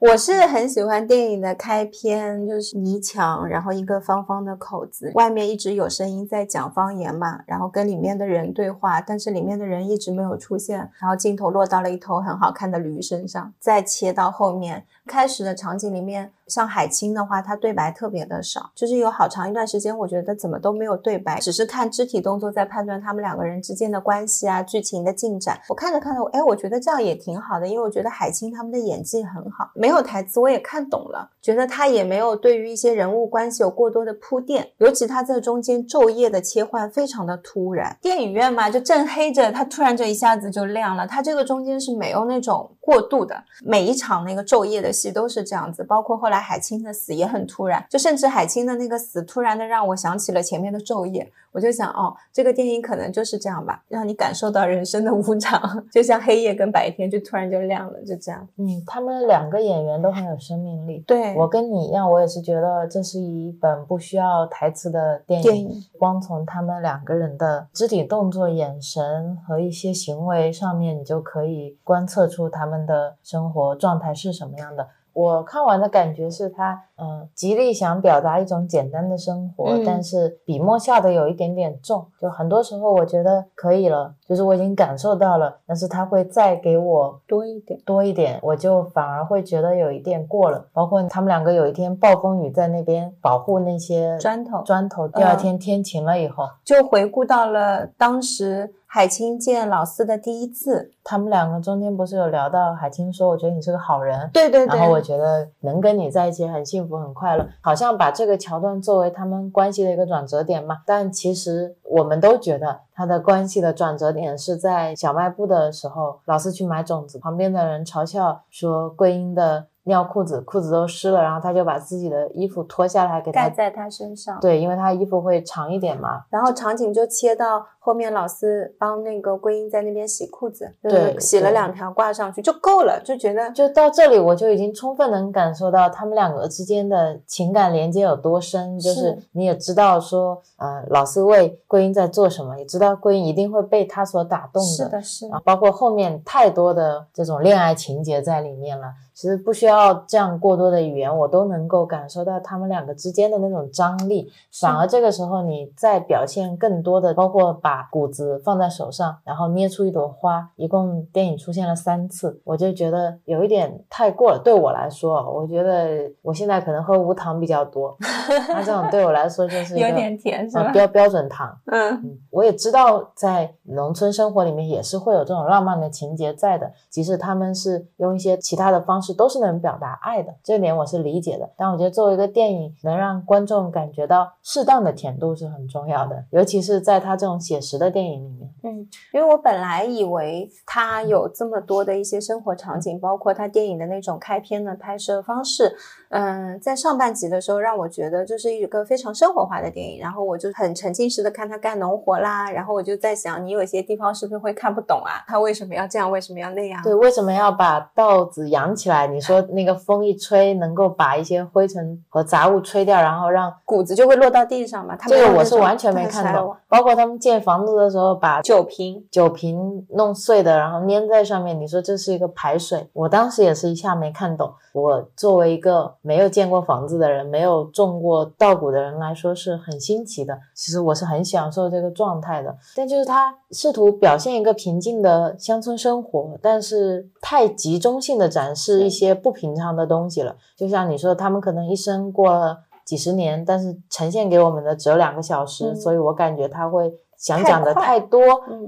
我是很喜欢电影的开篇，就是泥墙，然后一个方方的口子，外面一直有声音在讲方言嘛，然后跟里面的人对话，但是里面的人一直没有出现，然后镜头落到了一头很好看的驴身上，再切到后面开始的场景里面。像海清的话，他对白特别的少，就是有好长一段时间，我觉得怎么都没有对白，只是看肢体动作在判断他们两个人之间的关系啊，剧情的进展。我看着看着，哎，我觉得这样也挺好的，因为我觉得海清他们的演技很好，没有台词我也看懂了，觉得他也没有对于一些人物关系有过多的铺垫，尤其他在中间昼夜的切换非常的突然。电影院嘛，就正黑着，他突然就一下子就亮了，他这个中间是没有那种过渡的，每一场那个昼夜的戏都是这样子，包括后来。海清的死也很突然，就甚至海清的那个死，突然的让我想起了前面的昼夜。我就想，哦，这个电影可能就是这样吧，让你感受到人生的无常，(laughs) 就像黑夜跟白天，就突然就亮了，就这样。嗯，他们两个演员都很有生命力。对我跟你一样，我也是觉得这是一本不需要台词的电影，光从他们两个人的肢体动作、眼神和一些行为上面，你就可以观测出他们的生活状态是什么样的。我看完的感觉是他，嗯，极力想表达一种简单的生活，但是笔墨下的有一点点重，就很多时候我觉得可以了，就是我已经感受到了，但是他会再给我多一点，多一点，我就反而会觉得有一点过了。包括他们两个有一天暴风雨在那边保护那些砖头，砖头，第二天天晴了以后，就回顾到了当时。海清见老四的第一次，他们两个中间不是有聊到海清说：“我觉得你是个好人。”对对对。然后我觉得能跟你在一起很幸福很快乐，好像把这个桥段作为他们关系的一个转折点嘛。但其实我们都觉得他的关系的转折点是在小卖部的时候，老四去买种子，旁边的人嘲笑说桂英的。尿裤子，裤子都湿了，然后他就把自己的衣服脱下来给盖在他身上。对，因为他衣服会长一点嘛。然后场景就切到后面，老四帮那个桂英在那边洗裤子，对，洗了两条挂上去就够了，就觉得就到这里我就已经充分能感受到他们两个之间的情感连接有多深，就是你也知道说，呃，老四为桂英在做什么，也知道桂英一定会被他所打动的。是的，是。的，包括后面太多的这种恋爱情节在里面了。其实不需要这样过多的语言，我都能够感受到他们两个之间的那种张力。反而这个时候，你再表现更多的，包括把谷子放在手上，然后捏出一朵花，一共电影出现了三次，我就觉得有一点太过了。对我来说，我觉得我现在可能喝无糖比较多，(laughs) 那这种对我来说就是有点甜，是吧？标标准糖。嗯，我也知道在农村生活里面也是会有这种浪漫的情节在的，即使他们是用一些其他的方式。都是能表达爱的，这点我是理解的。但我觉得作为一个电影，能让观众感觉到适当的甜度是很重要的，尤其是在他这种写实的电影里面。嗯，因为我本来以为他有这么多的一些生活场景，包括他电影的那种开篇的拍摄方式，嗯，在上半集的时候让我觉得就是一个非常生活化的电影，然后我就很沉浸式的看他干农活啦，然后我就在想，你有些地方是不是会看不懂啊？他为什么要这样？为什么要那样？对，为什么要把稻子扬起来？你说那个风一吹，能够把一些灰尘和杂物吹掉，然后让谷子就会落到地上嘛？这个我是完全没看懂。包括他们建房子的时候，把酒瓶酒瓶弄碎的，然后粘在上面。你说这是一个排水？我当时也是一下没看懂。我作为一个没有建过房子的人，没有种过稻谷的人来说，是很新奇的。其实我是很享受这个状态的。但就是他试图表现一个平静的乡村生活，但是太集中性的展示一些不平常的东西了。就像你说，他们可能一生过了几十年，但是呈现给我们的只有两个小时，所以我感觉他会。想讲的太多，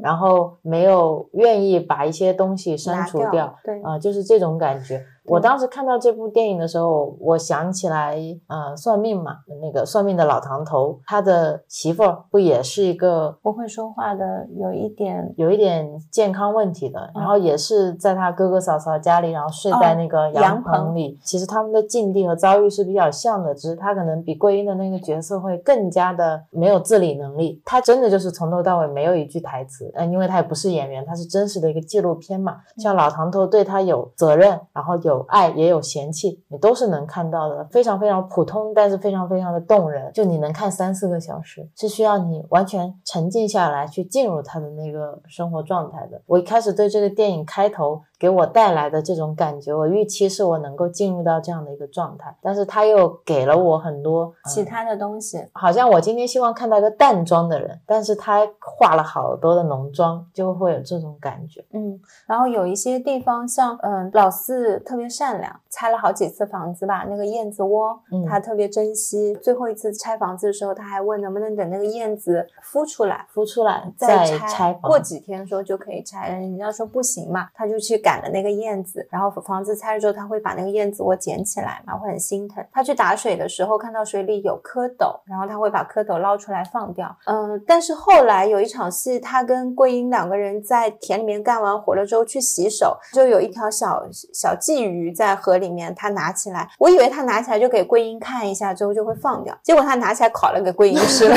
然后没有愿意把一些东西删除掉，对，啊，就是这种感觉。我当时看到这部电影的时候，我想起来，呃，算命嘛，那个算命的老唐头，他的媳妇儿不也是一个不会说话的，有一点有一点健康问题的，然后也是在他哥哥嫂嫂家里，然后睡在那个羊棚里。其实他们的境地和遭遇是比较像的，只是他可能比桂英的那个角色会更加的没有自理能力。他真的就是从头到尾没有一句台词，嗯，因为他也不是演员，他是真实的一个纪录片嘛。像老唐头对他有责任，然后有爱也有嫌弃，你都是能看到的，非常非常普通，但是非常非常的动人。就你能看三四个小时，是需要你完全沉静下来去进入他的那个生活状态的。我一开始对这个电影开头。给我带来的这种感觉，我预期是我能够进入到这样的一个状态，但是他又给了我很多其他的东西，好像我今天希望看到一个淡妆的人，但是他化了好多的浓妆，就会有这种感觉。嗯，然后有一些地方像，嗯，老四特别善良，拆了好几次房子吧，那个燕子窝，他特别珍惜。最后一次拆房子的时候，他还问能不能等那个燕子孵出来，孵出来再拆，过几天说就可以拆。人家说不行嘛，他就去赶。赶了那个燕子，然后房子拆了之后，他会把那个燕子窝捡起来嘛，会很心疼。他去打水的时候，看到水里有蝌蚪，然后他会把蝌蚪捞出来放掉。嗯，但是后来有一场戏，他跟桂英两个人在田里面干完活了之后去洗手，就有一条小小鲫鱼在河里面，他拿起来，我以为他拿起来就给桂英看一下之后就会放掉，结果他拿起来烤了给桂英吃了。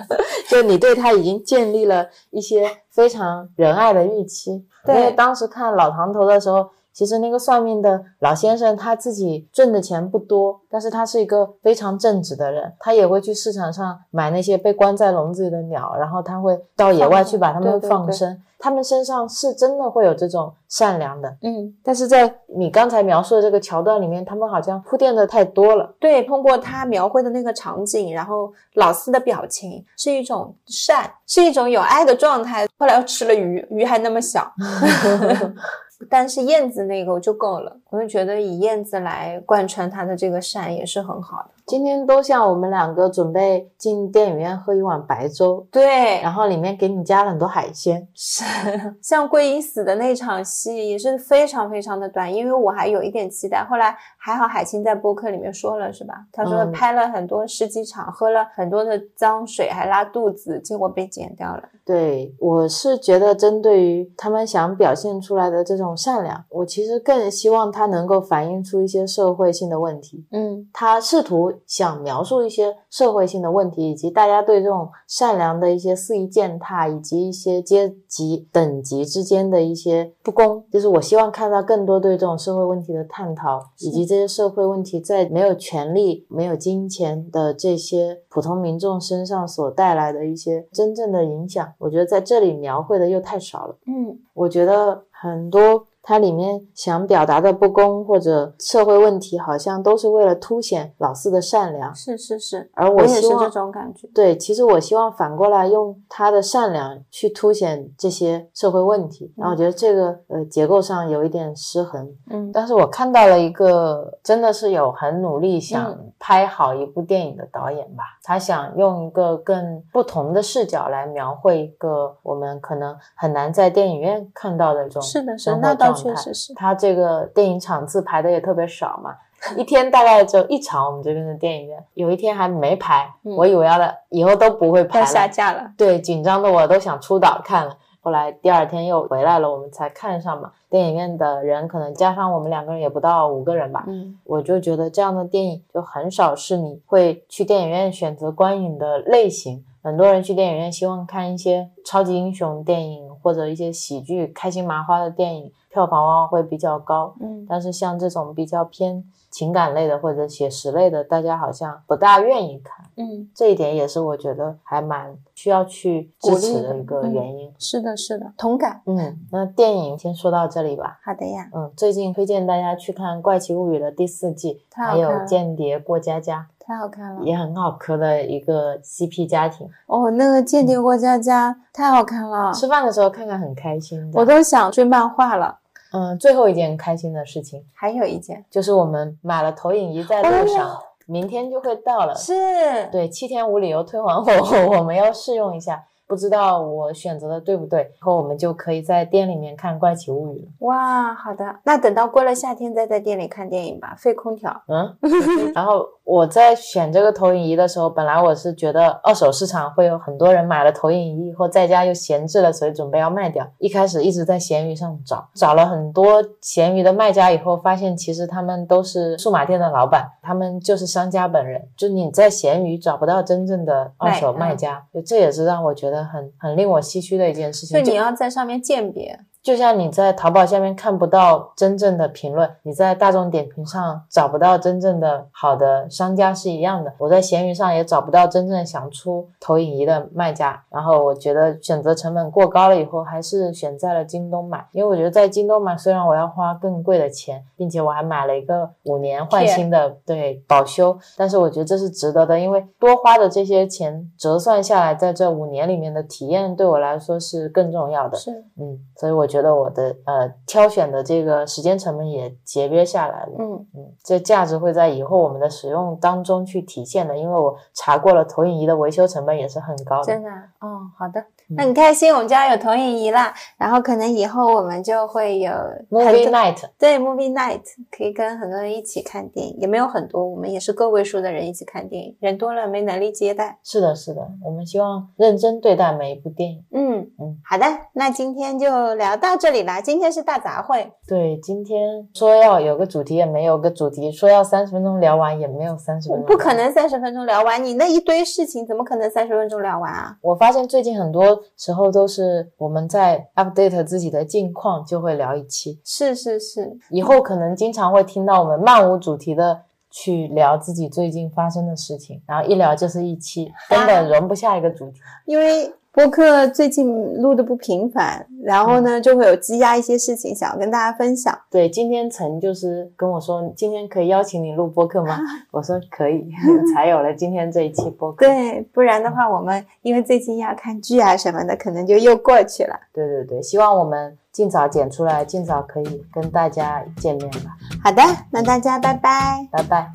(laughs) 就你对他已经建立了一些非常仁爱的预期。因为当时看老唐头的时候，其实那个算命的老先生他自己挣的钱不多，但是他是一个非常正直的人，他也会去市场上买那些被关在笼子里的鸟，然后他会到野外去把它们放生。他们身上是真的会有这种善良的，嗯，但是在你刚才描述的这个桥段里面，他们好像铺垫的太多了。对，通过他描绘的那个场景，然后老四的表情是一种善，是一种有爱的状态。后来又吃了鱼，鱼还那么小。(laughs) 但是燕子那个就够了，我就觉得以燕子来贯穿它的这个善也是很好的。今天都像我们两个准备进电影院喝一碗白粥，对，然后里面给你加了很多海鲜。是，(laughs) 像桂英死的那场戏也是非常非常的短，因为我还有一点期待。后来还好海清在播客里面说了，是吧？他说拍了很多十几场，喝了很多的脏水，还拉肚子，结果被剪掉了。对，我是觉得针对于他们想表现出来的这种善良，我其实更希望他能够反映出一些社会性的问题。嗯，他试图。想描述一些社会性的问题，以及大家对这种善良的一些肆意践踏，以及一些阶级等级之间的一些不公。就是我希望看到更多对这种社会问题的探讨，以及这些社会问题在没有权利、没有金钱的这些普通民众身上所带来的一些真正的影响。我觉得在这里描绘的又太少了。嗯，我觉得很多。它里面想表达的不公或者社会问题，好像都是为了凸显老四的善良。是是是，而我希望这种感觉。对，其实我希望反过来用他的善良去凸显这些社会问题。然后我觉得这个呃结构上有一点失衡。嗯，但是我看到了一个真的是有很努力想拍好一部电影的导演吧，他想用一个更不同的视角来描绘一个我们可能很难在电影院看到的这种是的，是那倒。确实是，他这个电影场次排的也特别少嘛，一天大概就一场。我们这边的电影院有一天还没排，我以为要的以后都不会排了，下架了。对，紧张的我都想出岛看了。后来第二天又回来了，我们才看上嘛。电影院的人可能加上我们两个人也不到五个人吧。嗯，我就觉得这样的电影就很少是你会去电影院选择观影的类型。很多人去电影院希望看一些超级英雄电影或者一些喜剧、开心麻花的电影。票房往往会比较高，嗯，但是像这种比较偏情感类的或者写实类的，大家好像不大愿意看，嗯，这一点也是我觉得还蛮需要去支持的一个原因。是的，是的，同感。嗯，那电影先说到这里吧。好的呀。嗯，最近推荐大家去看《怪奇物语》的第四季，还有《间谍过家家》，太好看了，也很好磕的一个 CP 家庭。哦，那个《间谍过家家》太好看了，吃饭的时候看看很开心，我都想追漫画了。嗯，最后一件开心的事情，还有一件，就是我们买了投影仪在路上，明天就会到了。是，对，七天无理由退还货，我们要试用一下。不知道我选择的对不对，以后我们就可以在店里面看《怪奇物语》了。哇，好的，那等到过了夏天再在店里看电影吧，费空调。嗯，(laughs) 然后我在选这个投影仪的时候，本来我是觉得二手市场会有很多人买了投影仪以后在家又闲置了，所以准备要卖掉。一开始一直在闲鱼上找，找了很多闲鱼的卖家以后，发现其实他们都是数码店的老板，他们就是商家本人，就你在闲鱼找不到真正的二手卖家，就这也是让我觉得很很令我唏嘘的一件事情。就你要在上面鉴别。就像你在淘宝下面看不到真正的评论，你在大众点评上找不到真正的好的商家是一样的。我在闲鱼上也找不到真正想出投影仪的卖家。然后我觉得选择成本过高了以后，还是选在了京东买，因为我觉得在京东买，虽然我要花更贵的钱，并且我还买了一个五年换新的对保修，但是我觉得这是值得的，因为多花的这些钱折算下来，在这五年里面的体验对我来说是更重要的。是，嗯，所以我。觉得我的呃挑选的这个时间成本也节约下来了，嗯。嗯，这价值会在以后我们的使用当中去体现的，因为我查过了，投影仪的维修成本也是很高的。真的，哦，好的，那很开心，我们家有投影仪啦，然后可能以后我们就会有 movie night，对 movie night 可以跟很多人一起看电影，也没有很多，我们也是个位数的人一起看电影，人多了没能力接待。是的，是的，我们希望认真对待每一部电影。嗯嗯，好的，那今天就聊。到这里啦，今天是大杂烩。对，今天说要有个主题也没有个主题，说要三十分钟聊完也没有三十分钟。不可能三十分钟聊完，你那一堆事情怎么可能三十分钟聊完啊？我发现最近很多时候都是我们在 update 自己的近况，就会聊一期。是是是，以后可能经常会听到我们漫无主题的去聊自己最近发生的事情，然后一聊就是一期，根本容不下一个主题，因为。播客最近录的不频繁，然后呢，就会有积压一些事情想要跟大家分享。对，今天陈就是跟我说，今天可以邀请你录播客吗？(laughs) 我说可以，(laughs) 才有了今天这一期播客。对，不然的话，我们因为最近要看剧啊什么的，可能就又过去了。对对对，希望我们尽早剪出来，尽早可以跟大家见面吧。好的，那大家拜拜，拜拜。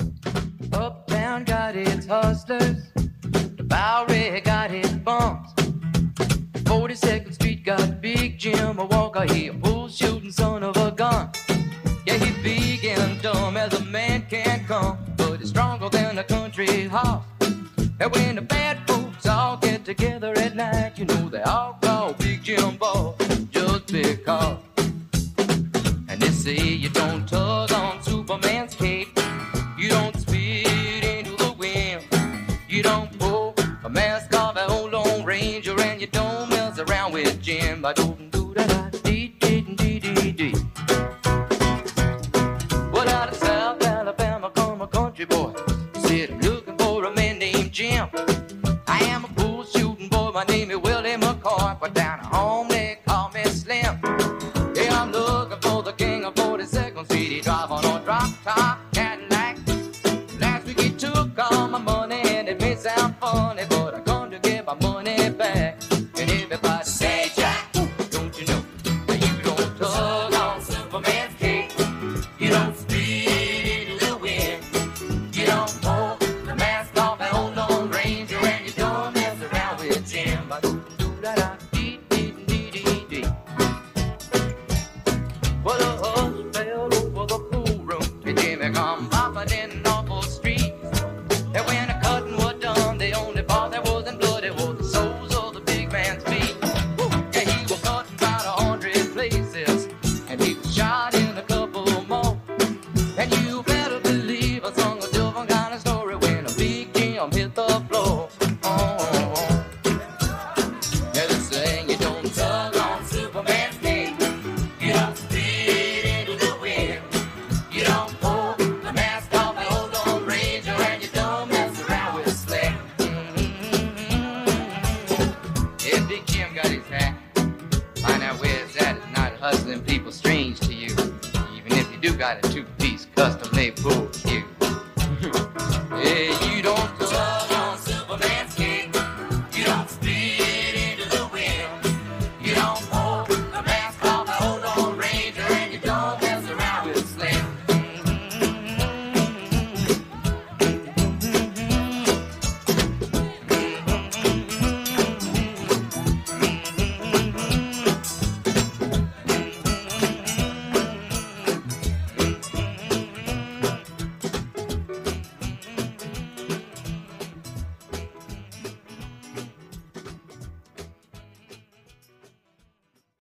42nd Street got Big Jim, a walker, he a bull shooting son of a gun. Yeah, he big and dumb as a man can come, but he's stronger than a country horse. And when the bad folks all get together at night, you know they all call Big Jim Boss just because. And they say you don't tug on Superman's cape, you don't Coimbra do